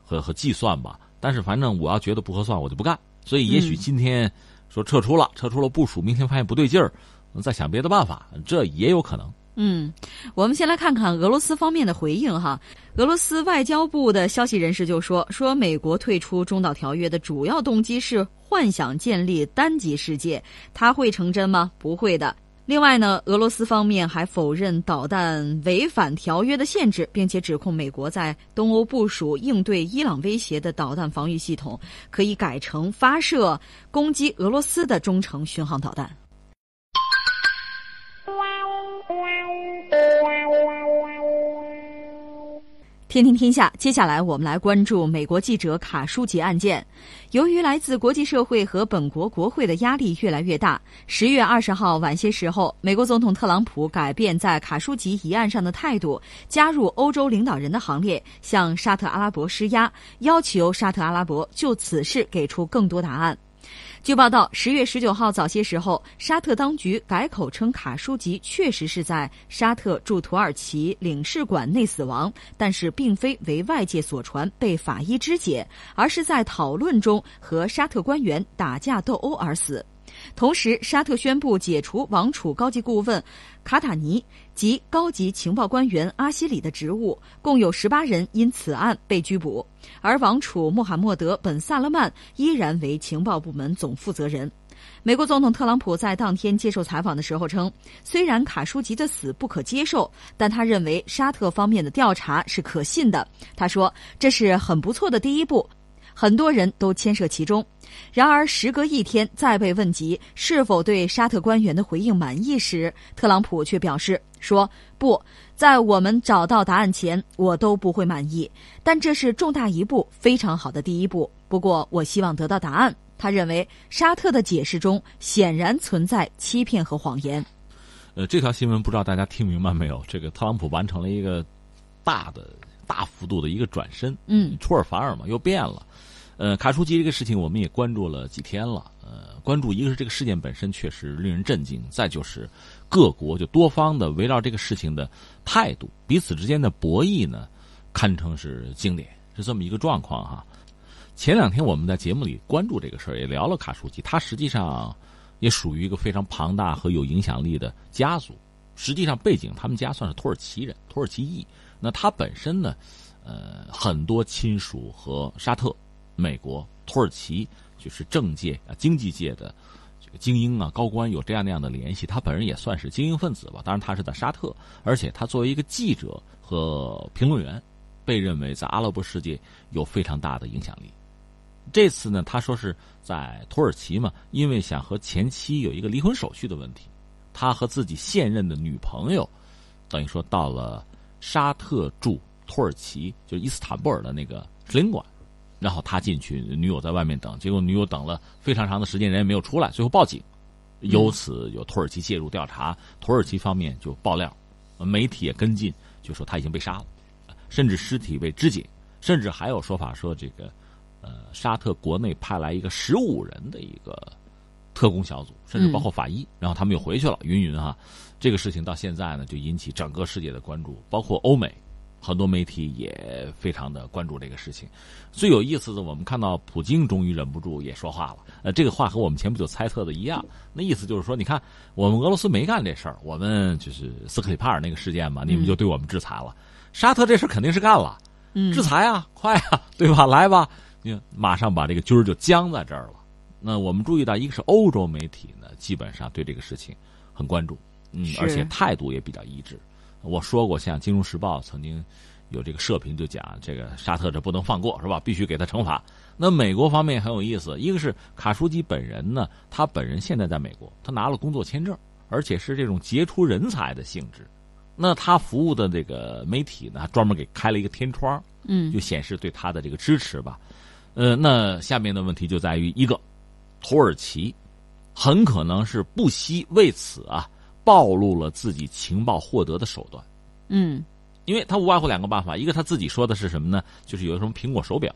和和计算吧，但是反正我要觉得不合算，我就不干。所以也许今天说撤出了，撤出了部署，明天发现不对劲儿，再想别的办法，这也有可能。嗯，我们先来看看俄罗斯方面的回应哈。俄罗斯外交部的消息人士就说，说美国退出中导条约的主要动机是幻想建立单极世界，它会成真吗？不会的。另外呢，俄罗斯方面还否认导弹违反条约的限制，并且指控美国在东欧部署应对伊朗威胁的导弹防御系统可以改成发射攻击俄罗斯的中程巡航导弹。天天天下，接下来我们来关注美国记者卡舒吉案件。由于来自国际社会和本国国会的压力越来越大，十月二十号晚些时候，美国总统特朗普改变在卡舒吉一案上的态度，加入欧洲领导人的行列，向沙特阿拉伯施压，要求沙特阿拉伯就此事给出更多答案。据报道，十月十九号早些时候，沙特当局改口称卡舒吉确实是在沙特驻土耳其领事馆内死亡，但是并非为外界所传被法医肢解，而是在讨论中和沙特官员打架斗殴而死。同时，沙特宣布解除王储高级顾问卡塔尼及高级情报官员阿西里的职务，共有十八人因此案被拘捕。而王储穆罕默德·本·萨勒曼依然为情报部门总负责人。美国总统特朗普在当天接受采访的时候称，虽然卡舒吉的死不可接受，但他认为沙特方面的调查是可信的。他说：“这是很不错的第一步。”很多人都牵涉其中。然而，时隔一天再被问及是否对沙特官员的回应满意时，特朗普却表示说：“不在我们找到答案前，我都不会满意。但这是重大一步，非常好的第一步。不过，我希望得到答案。”他认为沙特的解释中显然存在欺骗和谎言。呃，这条新闻不知道大家听明白没有？这个特朗普完成了一个大的、大幅度的一个转身。嗯，出尔反尔嘛，又变了。呃，卡舒吉这个事情我们也关注了几天了。呃，关注一个是这个事件本身确实令人震惊，再就是各国就多方的围绕这个事情的态度，彼此之间的博弈呢，堪称是经典，是这么一个状况哈。前两天我们在节目里关注这个事儿，也聊了卡舒吉，他实际上也属于一个非常庞大和有影响力的家族。实际上背景他们家算是土耳其人，土耳其裔。那他本身呢，呃，很多亲属和沙特。美国、土耳其就是政界啊、经济界的这个精英啊、高官有这样那样的联系，他本人也算是精英分子吧。当然，他是在沙特，而且他作为一个记者和评论员，被认为在阿拉伯世界有非常大的影响力。这次呢，他说是在土耳其嘛，因为想和前妻有一个离婚手续的问题，他和自己现任的女朋友，等于说到了沙特驻土耳其就是伊斯坦布尔的那个领馆。然后他进去，女友在外面等，结果女友等了非常长的时间，人也没有出来，最后报警，由此有土耳其介入调查，土耳其方面就爆料，媒体也跟进，就说他已经被杀了，甚至尸体被肢解，甚至还有说法说这个，呃，沙特国内派来一个十五人的一个特工小组，甚至包括法医，然后他们又回去了，云云哈，这个事情到现在呢就引起整个世界的关注，包括欧美。很多媒体也非常的关注这个事情。最有意思的，我们看到普京终于忍不住也说话了。呃，这个话和我们前不久猜测的一样，那意思就是说，你看，我们俄罗斯没干这事儿，我们就是斯克里帕尔那个事件嘛，你们就对我们制裁了。沙特这事肯定是干了，制裁啊，快啊，对吧？来吧，你马上把这个军儿就僵在这儿了。那我们注意到，一个是欧洲媒体呢，基本上对这个事情很关注，嗯，而且态度也比较一致。我说过，像《金融时报》曾经有这个社评就讲，这个沙特这不能放过，是吧？必须给他惩罚。那美国方面很有意思，一个是卡舒吉本人呢，他本人现在在美国，他拿了工作签证，而且是这种杰出人才的性质。那他服务的这个媒体呢，专门给开了一个天窗，嗯，就显示对他的这个支持吧。呃，那下面的问题就在于一个，土耳其很可能是不惜为此啊。暴露了自己情报获得的手段，嗯，因为他无外乎两个办法，一个他自己说的是什么呢？就是有什么苹果手表，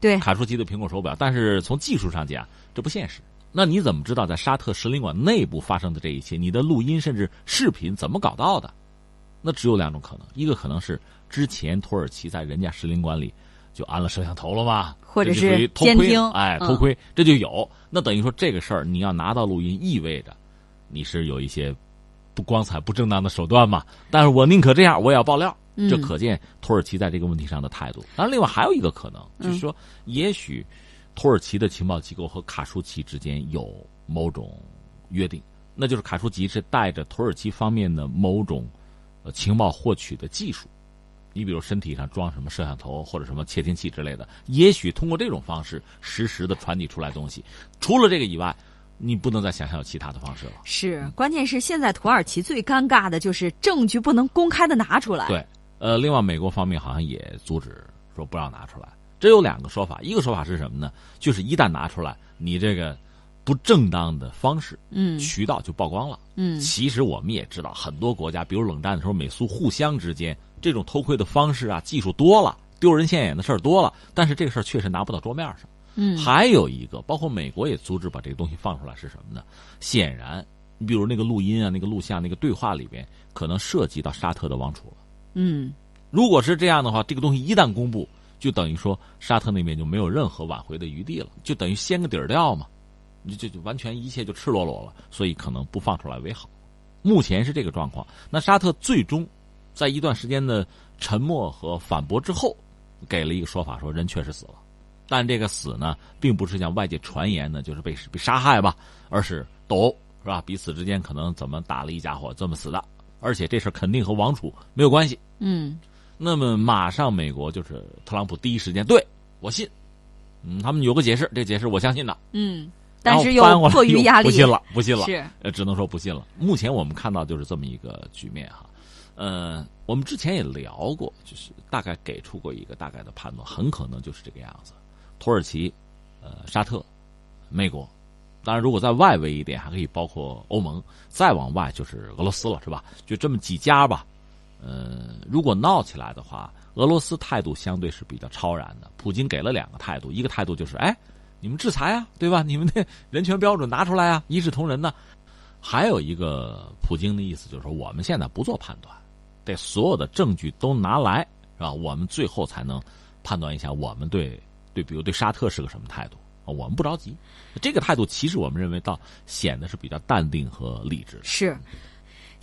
对，卡舒吉的苹果手表，但是从技术上讲，这不现实。那你怎么知道在沙特使领馆内部发生的这一切？你的录音甚至视频怎么搞到的？那只有两种可能，一个可能是之前土耳其在人家使领馆里就安了摄像头了嘛，或者是监听，哎，偷窥，这就有。那等于说这个事儿你要拿到录音，意味着你是有一些。不光彩、不正当的手段嘛？但是我宁可这样，我也要爆料。这可见土耳其在这个问题上的态度。当然，另外还有一个可能，就是说，也许土耳其的情报机构和卡舒奇之间有某种约定。那就是卡舒奇是带着土耳其方面的某种呃情报获取的技术。你比如身体上装什么摄像头或者什么窃听器之类的，也许通过这种方式实时的传递出来东西。除了这个以外，你不能再想象有其他的方式了。是，关键是现在土耳其最尴尬的就是证据不能公开的拿出来。对，呃，另外美国方面好像也阻止说不让拿出来。这有两个说法，一个说法是什么呢？就是一旦拿出来，你这个不正当的方式、嗯渠道就曝光了。嗯其实我们也知道，很多国家，比如冷战的时候，美苏互相之间这种偷窥的方式啊，技术多了，丢人现眼的事儿多了，但是这个事儿确实拿不到桌面上。嗯还有一个，包括美国也阻止把这个东西放出来，是什么呢？显然，你比如那个录音啊、那个录像、那个对话里边，可能涉及到沙特的王储了。嗯如果是这样的话，这个东西一旦公布，就等于说沙特那边就没有任何挽回的余地了，就等于掀个底儿掉嘛，就就完全一切就赤裸裸了，所以可能不放出来为好。目前是这个状况。那沙特最终在一段时间的沉默和反驳之后，给了一个说法，说人确实死了，但这个死呢，并不是像外界传言呢，就是被被杀害吧，而是斗殴是吧？彼此之间可能怎么打了一家伙这么死的，而且这事儿肯定和王储没有关系。嗯那么马上美国就是特朗普第一时间对我信，嗯，他们有个解释，这解释我相信的，嗯，但是又迫于压力，不信了，不信了，是呃，只能说不信了。目前我们看到就是这么一个局面哈，呃，我们之前也聊过，就是大概给出过一个大概的判断，很可能就是这个样子。土耳其、呃，沙特、美国，当然如果在外围一点，还可以包括欧盟，再往外就是俄罗斯了，是吧？就这么几家吧。呃，如果闹起来的话，俄罗斯态度相对是比较超然的。普京给了两个态度，一个态度就是，哎，你们制裁啊，对吧？你们的 人权标准拿出来啊，一视同仁呢。还有一个，普京的意思就是说，我们现在不做判断，得所有的证据都拿来，是吧？我们最后才能判断一下，我们对比如对沙特是个什么态度啊？我们不着急。这个态度其实我们认为倒显得是比较淡定和理智。是。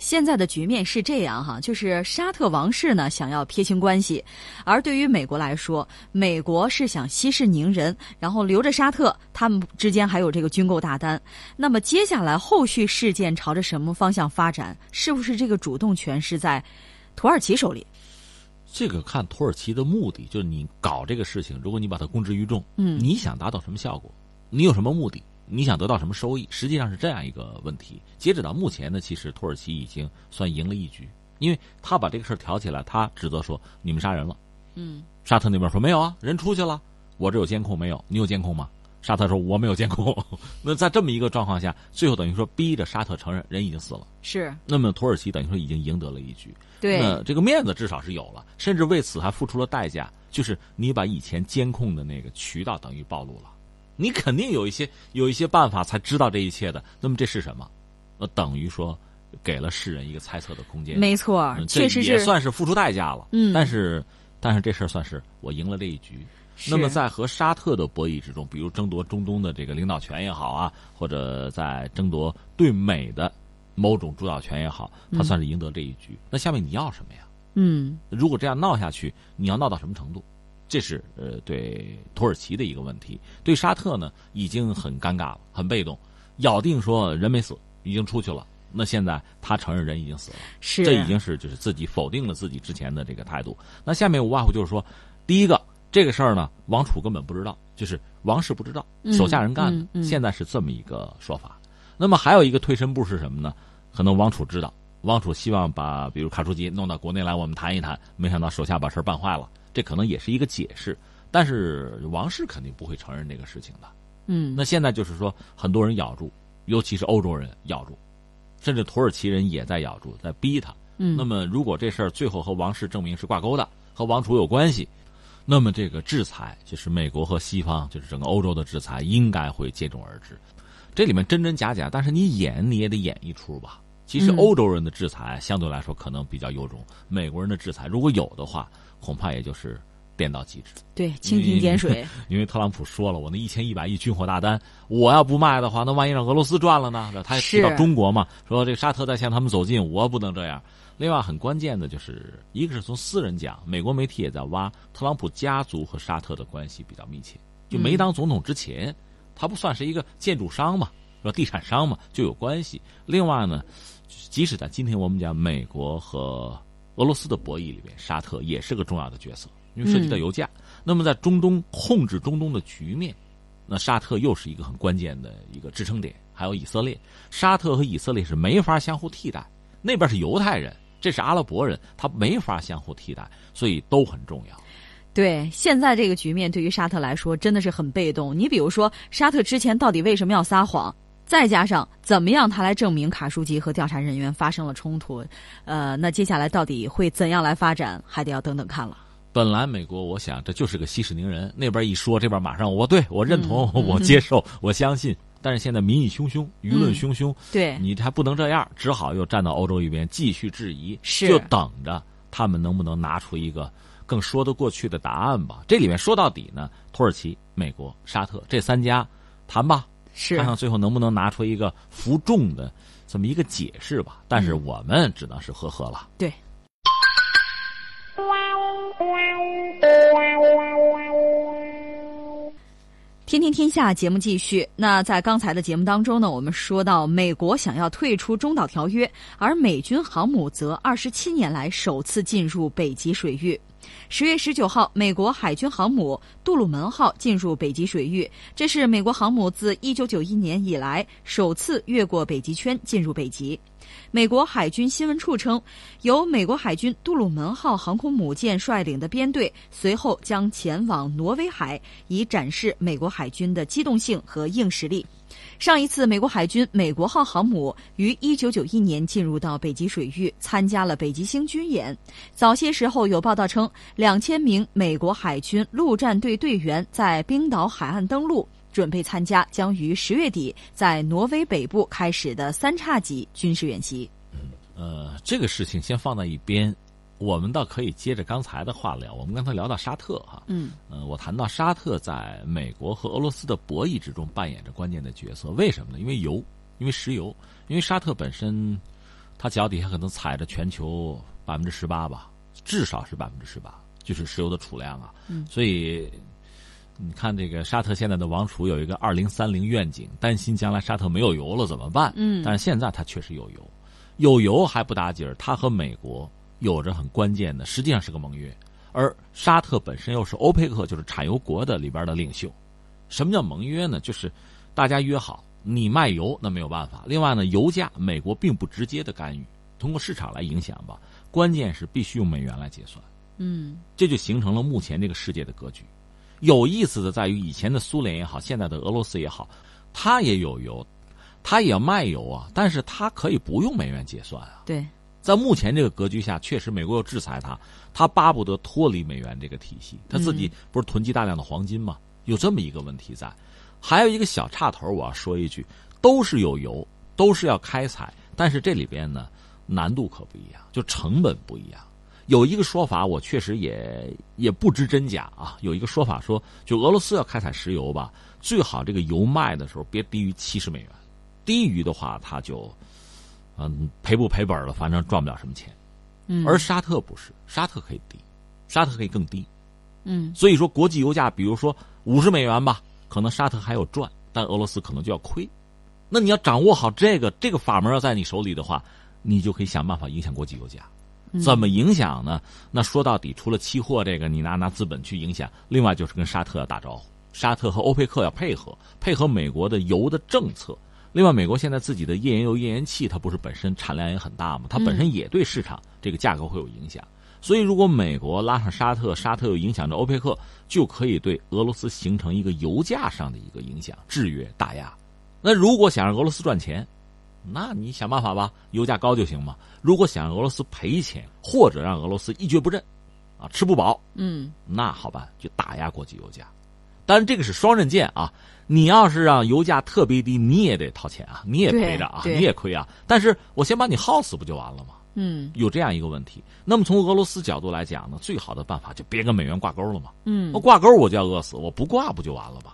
现在的局面是这样哈，就是沙特王室呢想要撇清关系，而对于美国来说，美国是想息事宁人，然后留着沙特，他们之间还有这个军购大单。那么接下来后续事件朝着什么方向发展？是不是这个主动权是在土耳其手里？这个看土耳其的目的，就是你搞这个事情，如果你把它公之于众，嗯你想达到什么效果？你有什么目的？你想得到什么收益？实际上是这样一个问题。截止到目前呢，其实土耳其已经算赢了一局，因为他把这个事儿挑起来，他指责说你们杀人了。嗯沙特那边说没有啊，人出去了，我这有监控没有？你有监控吗？沙特说我没有监控。那在这么一个状况下，最后等于说逼着沙特承认人已经死了。是那么土耳其等于说已经赢得了一局。对那这个面子至少是有了，甚至为此还付出了代价，就是你把以前监控的那个渠道等于暴露了，你肯定有一些有一些办法才知道这一切的。那么这是什么？那等于说给了世人一个猜测的空间。没错确实是也算是付出代价了。嗯但是但是这事儿算是我赢了这一局。是那么在和沙特的博弈之中，比如争夺中东的这个领导权也好啊，或者在争夺对美的某种主导权也好，他算是赢得这一局。那下面你要什么呀？嗯如果这样闹下去，你要闹到什么程度？这是呃对土耳其的一个问题。对沙特呢，已经很尴尬了，很被动，咬定说人没死，已经出去了。那现在他承认人已经死了，是这已经是就是自己否定了自己之前的这个态度。那下面无外乎就是说，第一个这个事儿呢，王储根本不知道，就是王室不知道，嗯手下人干的。嗯嗯现在是这么一个说法。那么还有一个退身步是什么呢？可能王储知道，王储希望把比如卡舒吉弄到国内来，我们谈一谈。没想到手下把事儿办坏了，这可能也是一个解释。但是王室肯定不会承认这个事情的。嗯那现在就是说，很多人咬住，尤其是欧洲人咬住，甚至土耳其人也在咬住，在逼他。嗯那么，如果这事儿最后和王室证明是挂钩的，和王储有关系，那么这个制裁就是美国和西方，就是整个欧洲的制裁，应该会接踵而至。这里面真真假假，但是你演你也得演一出吧。其实嗯欧洲人的制裁相对来说可能比较优中，美国人的制裁如果有的话，恐怕也就是颠到极致。对蜻蜓点水，因为特朗普说了，我那一千一百亿军火大单，我要不卖的话，那万一让俄罗斯赚了呢？他也提到中国嘛，说这个沙特在向他们走近，我不能这样。另外，很关键的就是，一个是从私人讲，美国媒体也在挖特朗普家族和沙特的关系比较密切。就没当总统之前，他不算是一个建筑商嘛，地产商嘛就有关系。另外呢，即使在今天我们讲美国和俄罗斯的博弈里边，沙特也是个重要的角色，因为涉及到油价。那么在中东控制中东的局面，那沙特又是一个很关键的一个支撑点。还有以色列，沙特和以色列是没法相互替代。那边是犹太人，这是阿拉伯人，他没法相互替代，所以都很重要。对，现在这个局面对于沙特来说真的是很被动。你比如说，沙特之前到底为什么要撒谎？再加上怎么样他来证明卡舒吉和调查人员发生了冲突？呃，那接下来到底会怎样来发展，还得要等等看了。本来美国，我想这就是个息事宁人，那边一说，这边马上我对我认同，我接受，我相信。但是现在民意汹汹，舆论汹汹，对你还不能这样，只好又站到欧洲一边继续质疑，是就等着他们能不能拿出一个更说得过去的答案吧。这里面说到底呢，土耳其、美国、沙特这三家谈吧，是看看最后能不能拿出一个服众的这么一个解释吧。但是我们只能是呵呵了。对。天天天下节目继续。那在刚才的节目当中呢，我们说到美国想要退出中导条约，而美军航母则二十七年来首次进入北极水域。十月十九号，美国海军航母杜鲁门号进入北极水域，这是美国航母自一九九一年以来首次越过北极圈进入北极。美国海军新闻处称，由美国海军杜鲁门号航空母舰率领的编队随后将前往挪威海，以展示美国海军的机动性和硬实力。上一次，美国海军美国号航母于一九九一年进入到北极水域，参加了北极星军演。早些时候有报道称，两千名美国海军陆战队队员在冰岛海岸登陆。准备参加将于十月底在挪威北部开始的三叉戟军事演习。嗯，呃，这个事情先放在一边，我们倒可以接着刚才的话聊。我们刚才聊到沙特哈，嗯，呃，我谈到沙特在美国和俄罗斯的博弈之中扮演着关键的角色。为什么呢？因为油，因为石油，因为沙特本身，它脚底下可能踩着全球百分之十八吧，至少是百分之十八，就是石油的储量啊。嗯，所以。你看，这个沙特现在的王储有一个二零三零愿景，担心将来沙特没有油了怎么办？嗯，但是现在它确实有油，有油还不打紧儿，它和美国有着很关键的，实际上是个盟约，而沙特本身又是欧佩克，就是产油国的里边的领袖。什么叫盟约呢？就是大家约好，你卖油那没有办法。另外呢，油价美国并不直接的干预，通过市场来影响吧。关键是必须用美元来结算。嗯，这就形成了目前这个世界的格局。有意思的在于，以前的苏联也好，现在的俄罗斯也好，它也有油，它也要卖油啊，但是它可以不用美元结算啊。对，在目前这个格局下，确实美国要制裁它，它巴不得脱离美元这个体系，它自己不是囤积大量的黄金吗？有这么一个问题在。还有一个小岔头，我要说一句，都是有油，都是要开采，但是这里边呢，难度可不一样，就成本不一样。有一个说法，我确实也也不知真假啊。有一个说法说，就俄罗斯要开采石油吧，最好这个油卖的时候别低于七十美元，低于的话他就，嗯，赔不赔本了，反正赚不了什么钱。嗯，而沙特不是，沙特可以低，沙特可以更低。嗯，所以说国际油价，比如说五十美元吧，可能沙特还有赚，但俄罗斯可能就要亏。那你要掌握好这个这个法门要在你手里的话，你就可以想办法影响国际油价。怎么影响呢？那说到底，除了期货这个，你拿拿资本去影响，另外就是跟沙特要打招呼，沙特和欧佩克要配合，配合美国的油的政策。另外，美国现在自己的页岩油、页岩气，它不是本身产量也很大吗？它本身也对市场这个价格会有影响。所以，如果美国拉上沙特，沙特又影响着欧佩克，就可以对俄罗斯形成一个油价上的一个影响，制约打压。那如果想让俄罗斯赚钱，那你想办法吧，油价高就行嘛。如果想让俄罗斯赔钱，或者让俄罗斯一蹶不振，啊，吃不饱，嗯，那好办，就打压国际油价。当然，这个是双刃剑啊。你要是让油价特别低，你也得掏钱啊，你也赔着啊，你也亏啊。但是我先把你耗死不就完了吗？嗯，有这样一个问题。那么从俄罗斯角度来讲呢，最好的办法就别跟美元挂钩了嘛。嗯，我挂钩我就要饿死，我不挂不就完了吗？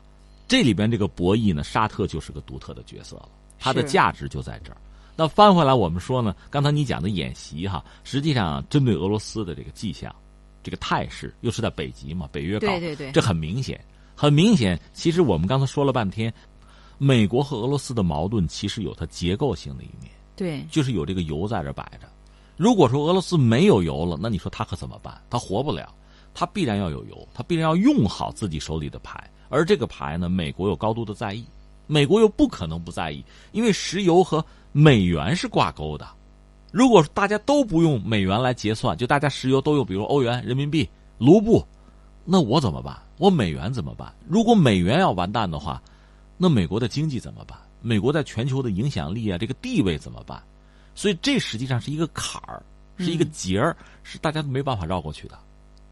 这里边这个博弈呢，沙特就是个独特的角色了。它的价值就在这儿。那翻回来，我们说呢，刚才你讲的演习哈，实际上针对俄罗斯的这个迹象，这个态势，又是在北极嘛，北约搞，对对对，这很明显，很明显。其实我们刚才说了半天，美国和俄罗斯的矛盾其实有它结构性的一面，对，就是有这个油在这摆着。如果说俄罗斯没有油了，那你说他可怎么办？他活不了，他必然要有油，他必然要用好自己手里的牌。而这个牌呢，美国有高度的在意，美国又不可能不在意，因为石油和美元是挂钩的。如果大家都不用美元来结算，就大家石油都用，比如欧元、人民币、卢布，那我怎么办？我美元怎么办？如果美元要完蛋的话，那美国的经济怎么办？美国在全球的影响力啊，这个地位怎么办？所以这实际上是一个坎儿，是一个结儿，是大家都没办法绕过去的。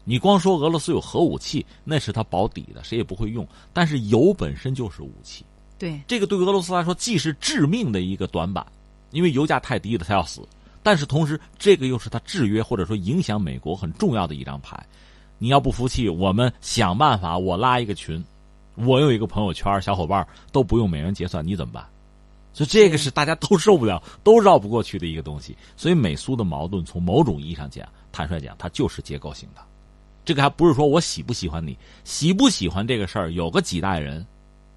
你光说俄罗斯有核武器，那是他保底的，谁也不会用。但是油本身就是武器，对这个对俄罗斯来说既是致命的一个短板，因为油价太低了，他要死。但是同时，这个又是他制约或者说影响美国很重要的一张牌。你要不服气，我们想办法，我拉一个群，我有一个朋友圈，小伙伴都不用美元结算，你怎么办？所以这个是大家都受不了、都绕不过去的一个东西。所以美苏的矛盾，从某种意义上讲，坦率讲，它就是结构性的。这个还不是说我喜不喜欢你，喜不喜欢这个事儿，有个几代人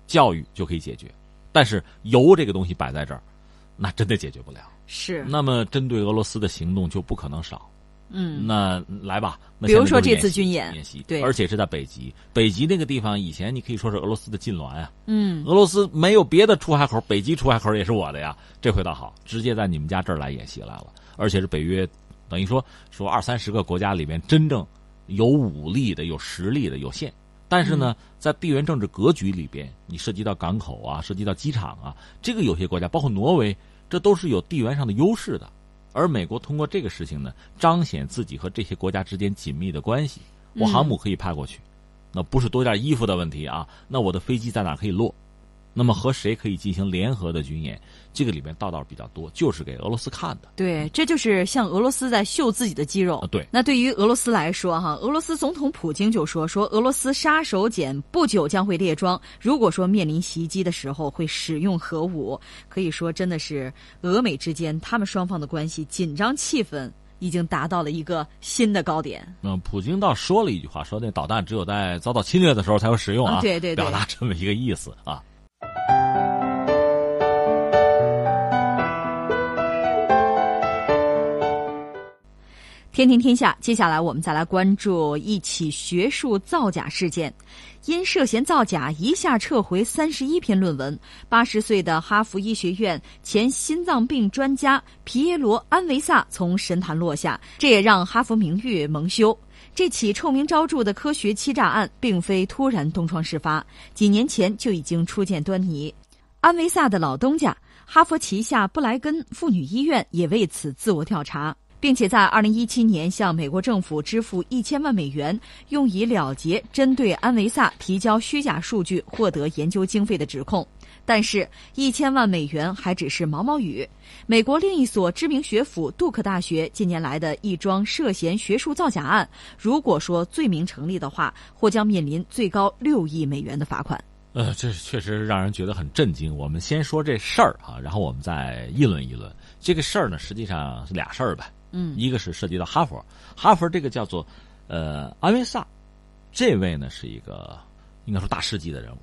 教育就可以解决。但是油这个东西摆在这儿，那真的解决不了。是。那么针对俄罗斯的行动就不可能少。嗯，那来吧。比如说这次军演，演习对，而且是在北极。北极那个地方以前你可以说是俄罗斯的禁脔啊。嗯，俄罗斯没有别的出海口，北极出海口也是我的呀。这回倒好，直接在你们家这儿来演习来了，而且是北约，等于说说二三十个国家里面真正有武力的、有实力的有限。但是呢，在地缘政治格局里边，你涉及到港口啊，涉及到机场啊，这个有些国家，包括挪威，这都是有地缘上的优势的。而美国通过这个事情呢，彰显自己和这些国家之间紧密的关系。我航母可以派过去，那不是多件衣服的问题啊。那我的飞机在哪可以落？那么和谁可以进行联合的军演？这个里面道道比较多，就是给俄罗斯看的。对，这就是像俄罗斯在秀自己的肌肉。对，那对于俄罗斯来说，哈，俄罗斯总统普京就说说，俄罗斯杀手锏不久将会列装。如果说面临袭击的时候会使用核武，可以说真的是俄美之间他们双方的关系紧张气氛已经达到了一个新的高点。嗯，普京倒说了一句话，说那导弹只有在遭到侵略的时候才会使用啊，对对，表达这么一个意思啊。天天天下，接下来我们再来关注一起学术造假事件。因涉嫌造假，一下撤回三十一篇论文。八十岁的哈佛医学院前心脏病专家皮耶罗·安维萨从神坛落下，这也让哈佛名誉蒙羞。这起臭名昭著的科学欺诈案，并非突然东窗事发，几年前就已经初见端倪。安维萨的老东家哈佛旗下布莱根妇女医院也为此自我调查。并且在二零一七年向美国政府支付一千万美元，用以了结针对安维萨提交虚假数据获得研究经费的指控。但是，一千万美元还只是毛毛雨。美国另一所知名学府杜克大学近年来的一桩涉嫌学术造假案，如果说罪名成立的话，或将面临最高六亿美元的罚款。呃，这确实让人觉得很震惊。我们先说这事儿啊，然后我们再议论议论这个事儿呢。实际上是俩事儿吧。嗯，一个是涉及到哈佛，哈佛这个叫做，呃，安维萨，这位呢是一个应该说大师级的人物，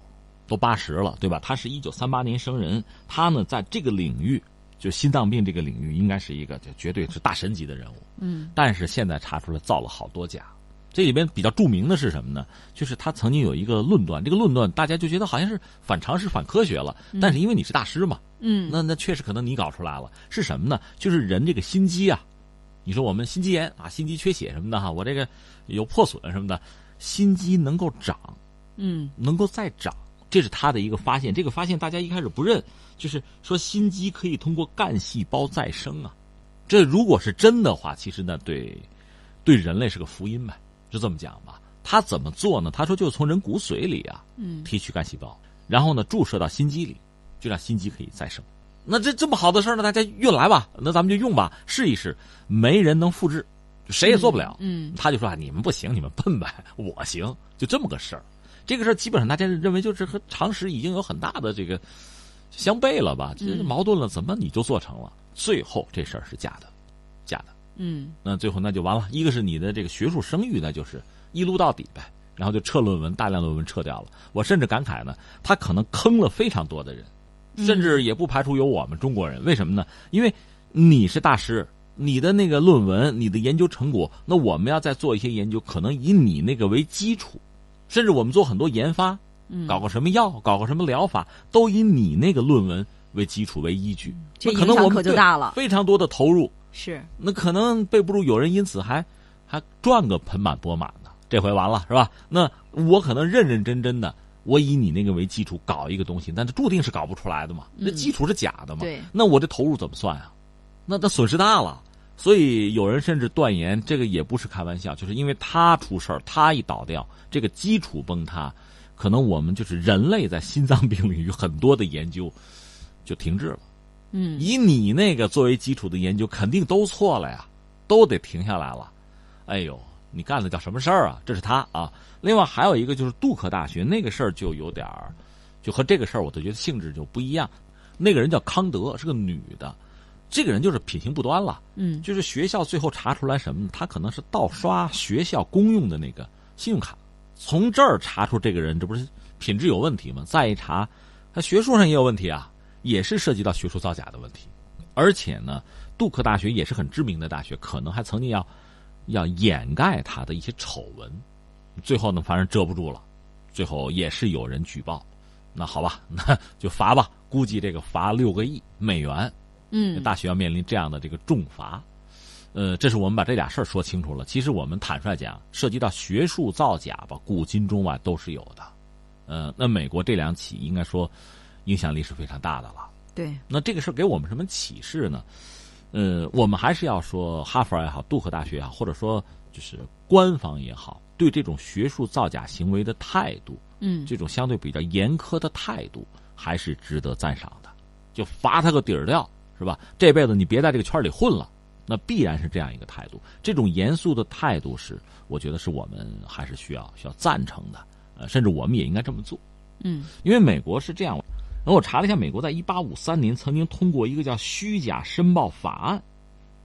都八十了，对吧？他是一九三八年生人，他呢在这个领域，就心脏病这个领域，应该是一个就绝对是大神级的人物。嗯，但是现在查出来造了好多假，这里边比较著名的是什么呢？就是他曾经有一个论断，这个论断大家就觉得好像是反常识、反科学了，但是因为你是大师嘛，嗯，那那确实可能你搞出来了，是什么呢？就是人这个心机啊。你说我们心肌炎啊，心肌缺血什么的哈，我这个有破损什么的，心肌能够长，嗯，能够再长，这是他的一个发现。这个发现大家一开始不认，就是说心肌可以通过干细胞再生啊。这如果是真的话，其实呢，对对人类是个福音呗，就这么讲吧。他怎么做呢？他说就从人骨髓里啊，嗯，提取干细胞，然后呢注射到心肌里，就让心肌可以再生。那这这么好的事儿呢，大家运来吧，那咱们就用吧，试一试。没人能复制，谁也做不了。嗯，他就说啊，你们不行，你们笨呗，我行，就这么个事儿。这个事儿基本上大家认为就是和常识已经有很大的这个相悖了吧？这矛盾了，怎么你就做成了？最后这事儿是假的，假的。嗯，那最后那就完了。一个是你的这个学术声誉，那就是一撸到底呗。然后就撤论文，大量论文撤掉了。我甚至感慨呢，他可能坑了非常多的人。甚至也不排除有我们中国人。为什么呢？因为你是大师，你的那个论文、你的研究成果，那我们要再做一些研究，可能以你那个为基础，甚至我们做很多研发，搞个什么药，搞个什么疗法，都以你那个论文为基础为依据。这可能我们就大了，非常多的投入是。那可能备不住有人因此还还赚个盆满钵满的，这回完了是吧？那我可能认认真真的。我以你那个为基础搞一个东西，那这注定是搞不出来的嘛？那基础是假的嘛？对。那我这投入怎么算啊？那那损失大了。所以有人甚至断言，这个也不是开玩笑，就是因为他出事儿，他一倒掉，这个基础崩塌，可能我们就是人类在心脏病领域很多的研究就停滞了。嗯。以你那个作为基础的研究，肯定都错了呀，都得停下来了。哎呦。你干的叫什么事儿啊？这是他啊。另外还有一个就是杜克大学那个事儿就有点儿，就和这个事儿我都觉得性质就不一样。那个人叫康德，是个女的，这个人就是品行不端了。嗯，就是学校最后查出来什么呢？他可能是盗刷学校公用的那个信用卡，从这儿查出这个人，这不是品质有问题吗？再一查，他学术上也有问题啊，也是涉及到学术造假的问题。而且呢，杜克大学也是很知名的大学，可能还曾经要。要掩盖他的一些丑闻，最后呢，反正遮不住了，最后也是有人举报，那好吧，那就罚吧，估计这个罚六个亿美元，嗯，大学要面临这样的这个重罚，呃，这是我们把这俩事儿说清楚了。其实我们坦率讲，涉及到学术造假吧，古今中外都是有的，呃，那美国这两起应该说影响力是非常大的了。对，那这个事儿给我们什么启示呢？呃，我们还是要说，哈佛也好，杜克大学也好，或者说就是官方也好，对这种学术造假行为的态度，嗯，这种相对比较严苛的态度，还是值得赞赏的。就罚他个底儿掉，是吧？这辈子你别在这个圈里混了，那必然是这样一个态度。这种严肃的态度是，我觉得是我们还是需要需要赞成的。呃，甚至我们也应该这么做。嗯，因为美国是这样。那我查了一下，美国在一八五三年曾经通过一个叫《虚假申报法案》，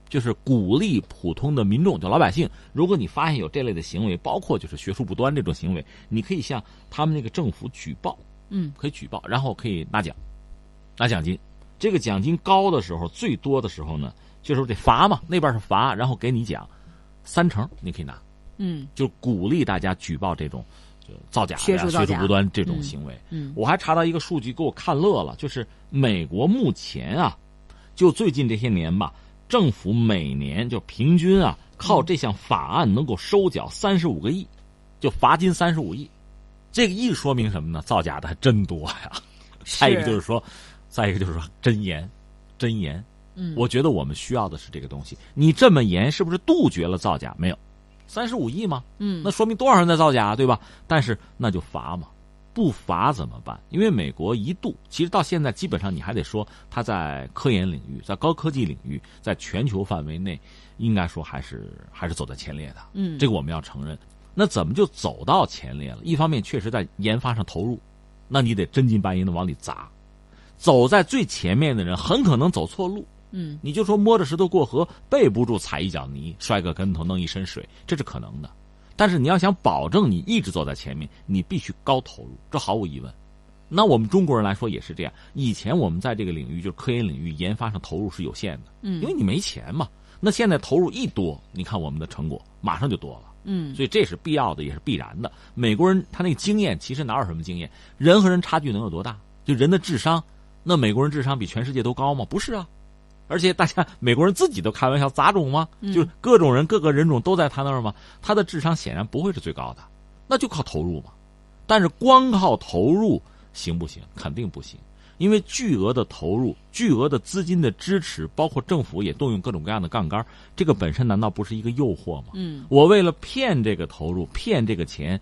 就是鼓励普通的民众，就老百姓，如果你发现有这类的行为，包括就是学术不端这种行为，你可以向他们那个政府举报，嗯，可以举报，然后可以拿奖，拿奖金。这个奖金高的时候，最多的时候呢，就是得罚嘛，那边是罚，然后给你奖，三成你可以拿，嗯，就鼓励大家举报这种。造假、学术不端这种行为，嗯，我还查到一个数据，给我看乐了，就是美国目前啊，就最近这些年吧，政府每年就平均啊，靠这项法案能够收缴三十五个亿，就罚金三十五亿，这个亿说明什么呢？造假的还真多呀。再一个就是说，再一个就是说，真严，真严。嗯，我觉得我们需要的是这个东西。你这么严，是不是杜绝了造假？没有。三十五亿吗？嗯，那说明多少人在造假，对吧？但是那就罚嘛，不罚怎么办？因为美国一度，其实到现在基本上你还得说，它在科研领域、在高科技领域，在全球范围内，应该说还是还是走在前列的。嗯，这个我们要承认。那怎么就走到前列了？一方面确实在研发上投入，那你得真金白银的往里砸。走在最前面的人很可能走错路。嗯，你就说摸着石头过河，背不住踩一脚泥，摔个跟头，弄一身水，这是可能的。但是你要想保证你一直走在前面，你必须高投入，这毫无疑问。那我们中国人来说也是这样。以前我们在这个领域，就是科研领域研发上投入是有限的，嗯，因为你没钱嘛。那现在投入一多，你看我们的成果马上就多了，嗯，所以这是必要的，也是必然的。美国人他那个经验其实哪有什么经验？人和人差距能有多大？就人的智商，那美国人智商比全世界都高吗？不是啊。而且大家美国人自己都开玩笑，杂种吗？就是各种人、各个人种都在他那儿吗？他的智商显然不会是最高的，那就靠投入嘛。但是光靠投入行不行？肯定不行，因为巨额的投入、巨额的资金的支持，包括政府也动用各种各样的杠杆，这个本身难道不是一个诱惑吗？嗯，我为了骗这个投入、骗这个钱，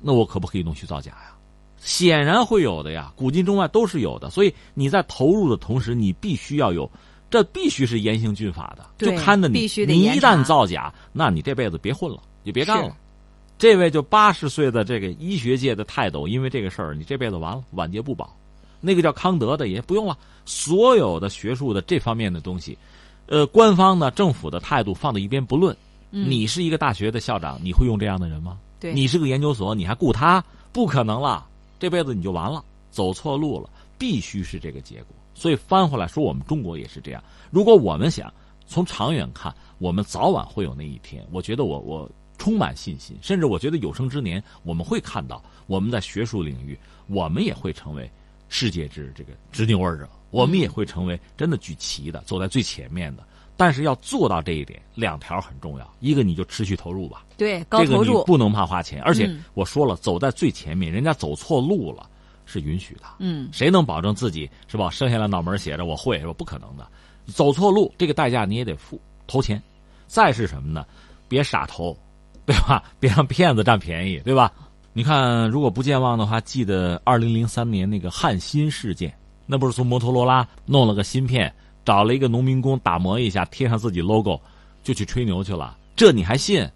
那我可不可以弄虚造假呀？显然会有的呀，古今中外都是有的。所以你在投入的同时，你必须要有。这必须是严刑峻法的，就看着你，你一旦造假，那你这辈子别混了，就别干了。这位就八十岁的这个医学界的泰斗，因为这个事儿，你这辈子完了，晚节不保。那个叫康德的也不用了，所有的学术的这方面的东西，呃，官方呢，政府的态度放在一边不论。你是一个大学的校长，你会用这样的人吗？对，你是个研究所，你还雇他？不可能了，这辈子你就完了，走错路了。必须是这个结果。所以翻回来说，我们中国也是这样。如果我们想从长远看，我们早晚会有那一天。我觉得我我充满信心，甚至我觉得有生之年我们会看到，我们在学术领域，我们也会成为世界之这个执牛耳者，我们也会成为真的举旗的，走在最前面的。但是要做到这一点，两条很重要。一个你就持续投入吧，对，高投入，不能怕花钱。而且我说了，走在最前面，人家走错路了是允许的。嗯，谁能保证自己是吧？生下来脑门写着我会是吧？不可能的，走错路这个代价你也得付，投钱。再是什么呢？别傻投，对吧？别让骗子占便宜，对吧？你看，如果不健忘的话，记得二零零三年那个汉芯事件，那不是从摩托罗拉弄了个芯片。找了一个农民工打磨一下，贴上自己 logo，就去吹牛去了。这你还信？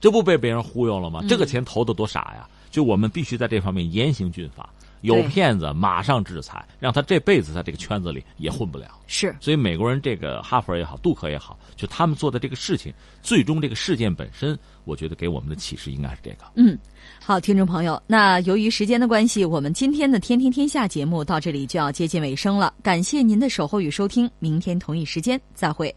这不被别人忽悠了吗？这个钱投的多傻呀！就我们必须在这方面严刑峻法，有骗子马上制裁，让他这辈子在这个圈子里也混不了。是。所以美国人这个哈佛也好，杜克也好，就他们做的这个事情，最终这个事件本身，我觉得给我们的启示应该是这个。嗯。好，听众朋友，那由于时间的关系，我们今天的《天天天下》节目到这里就要接近尾声了。感谢您的守候与收听，明天同一时间再会。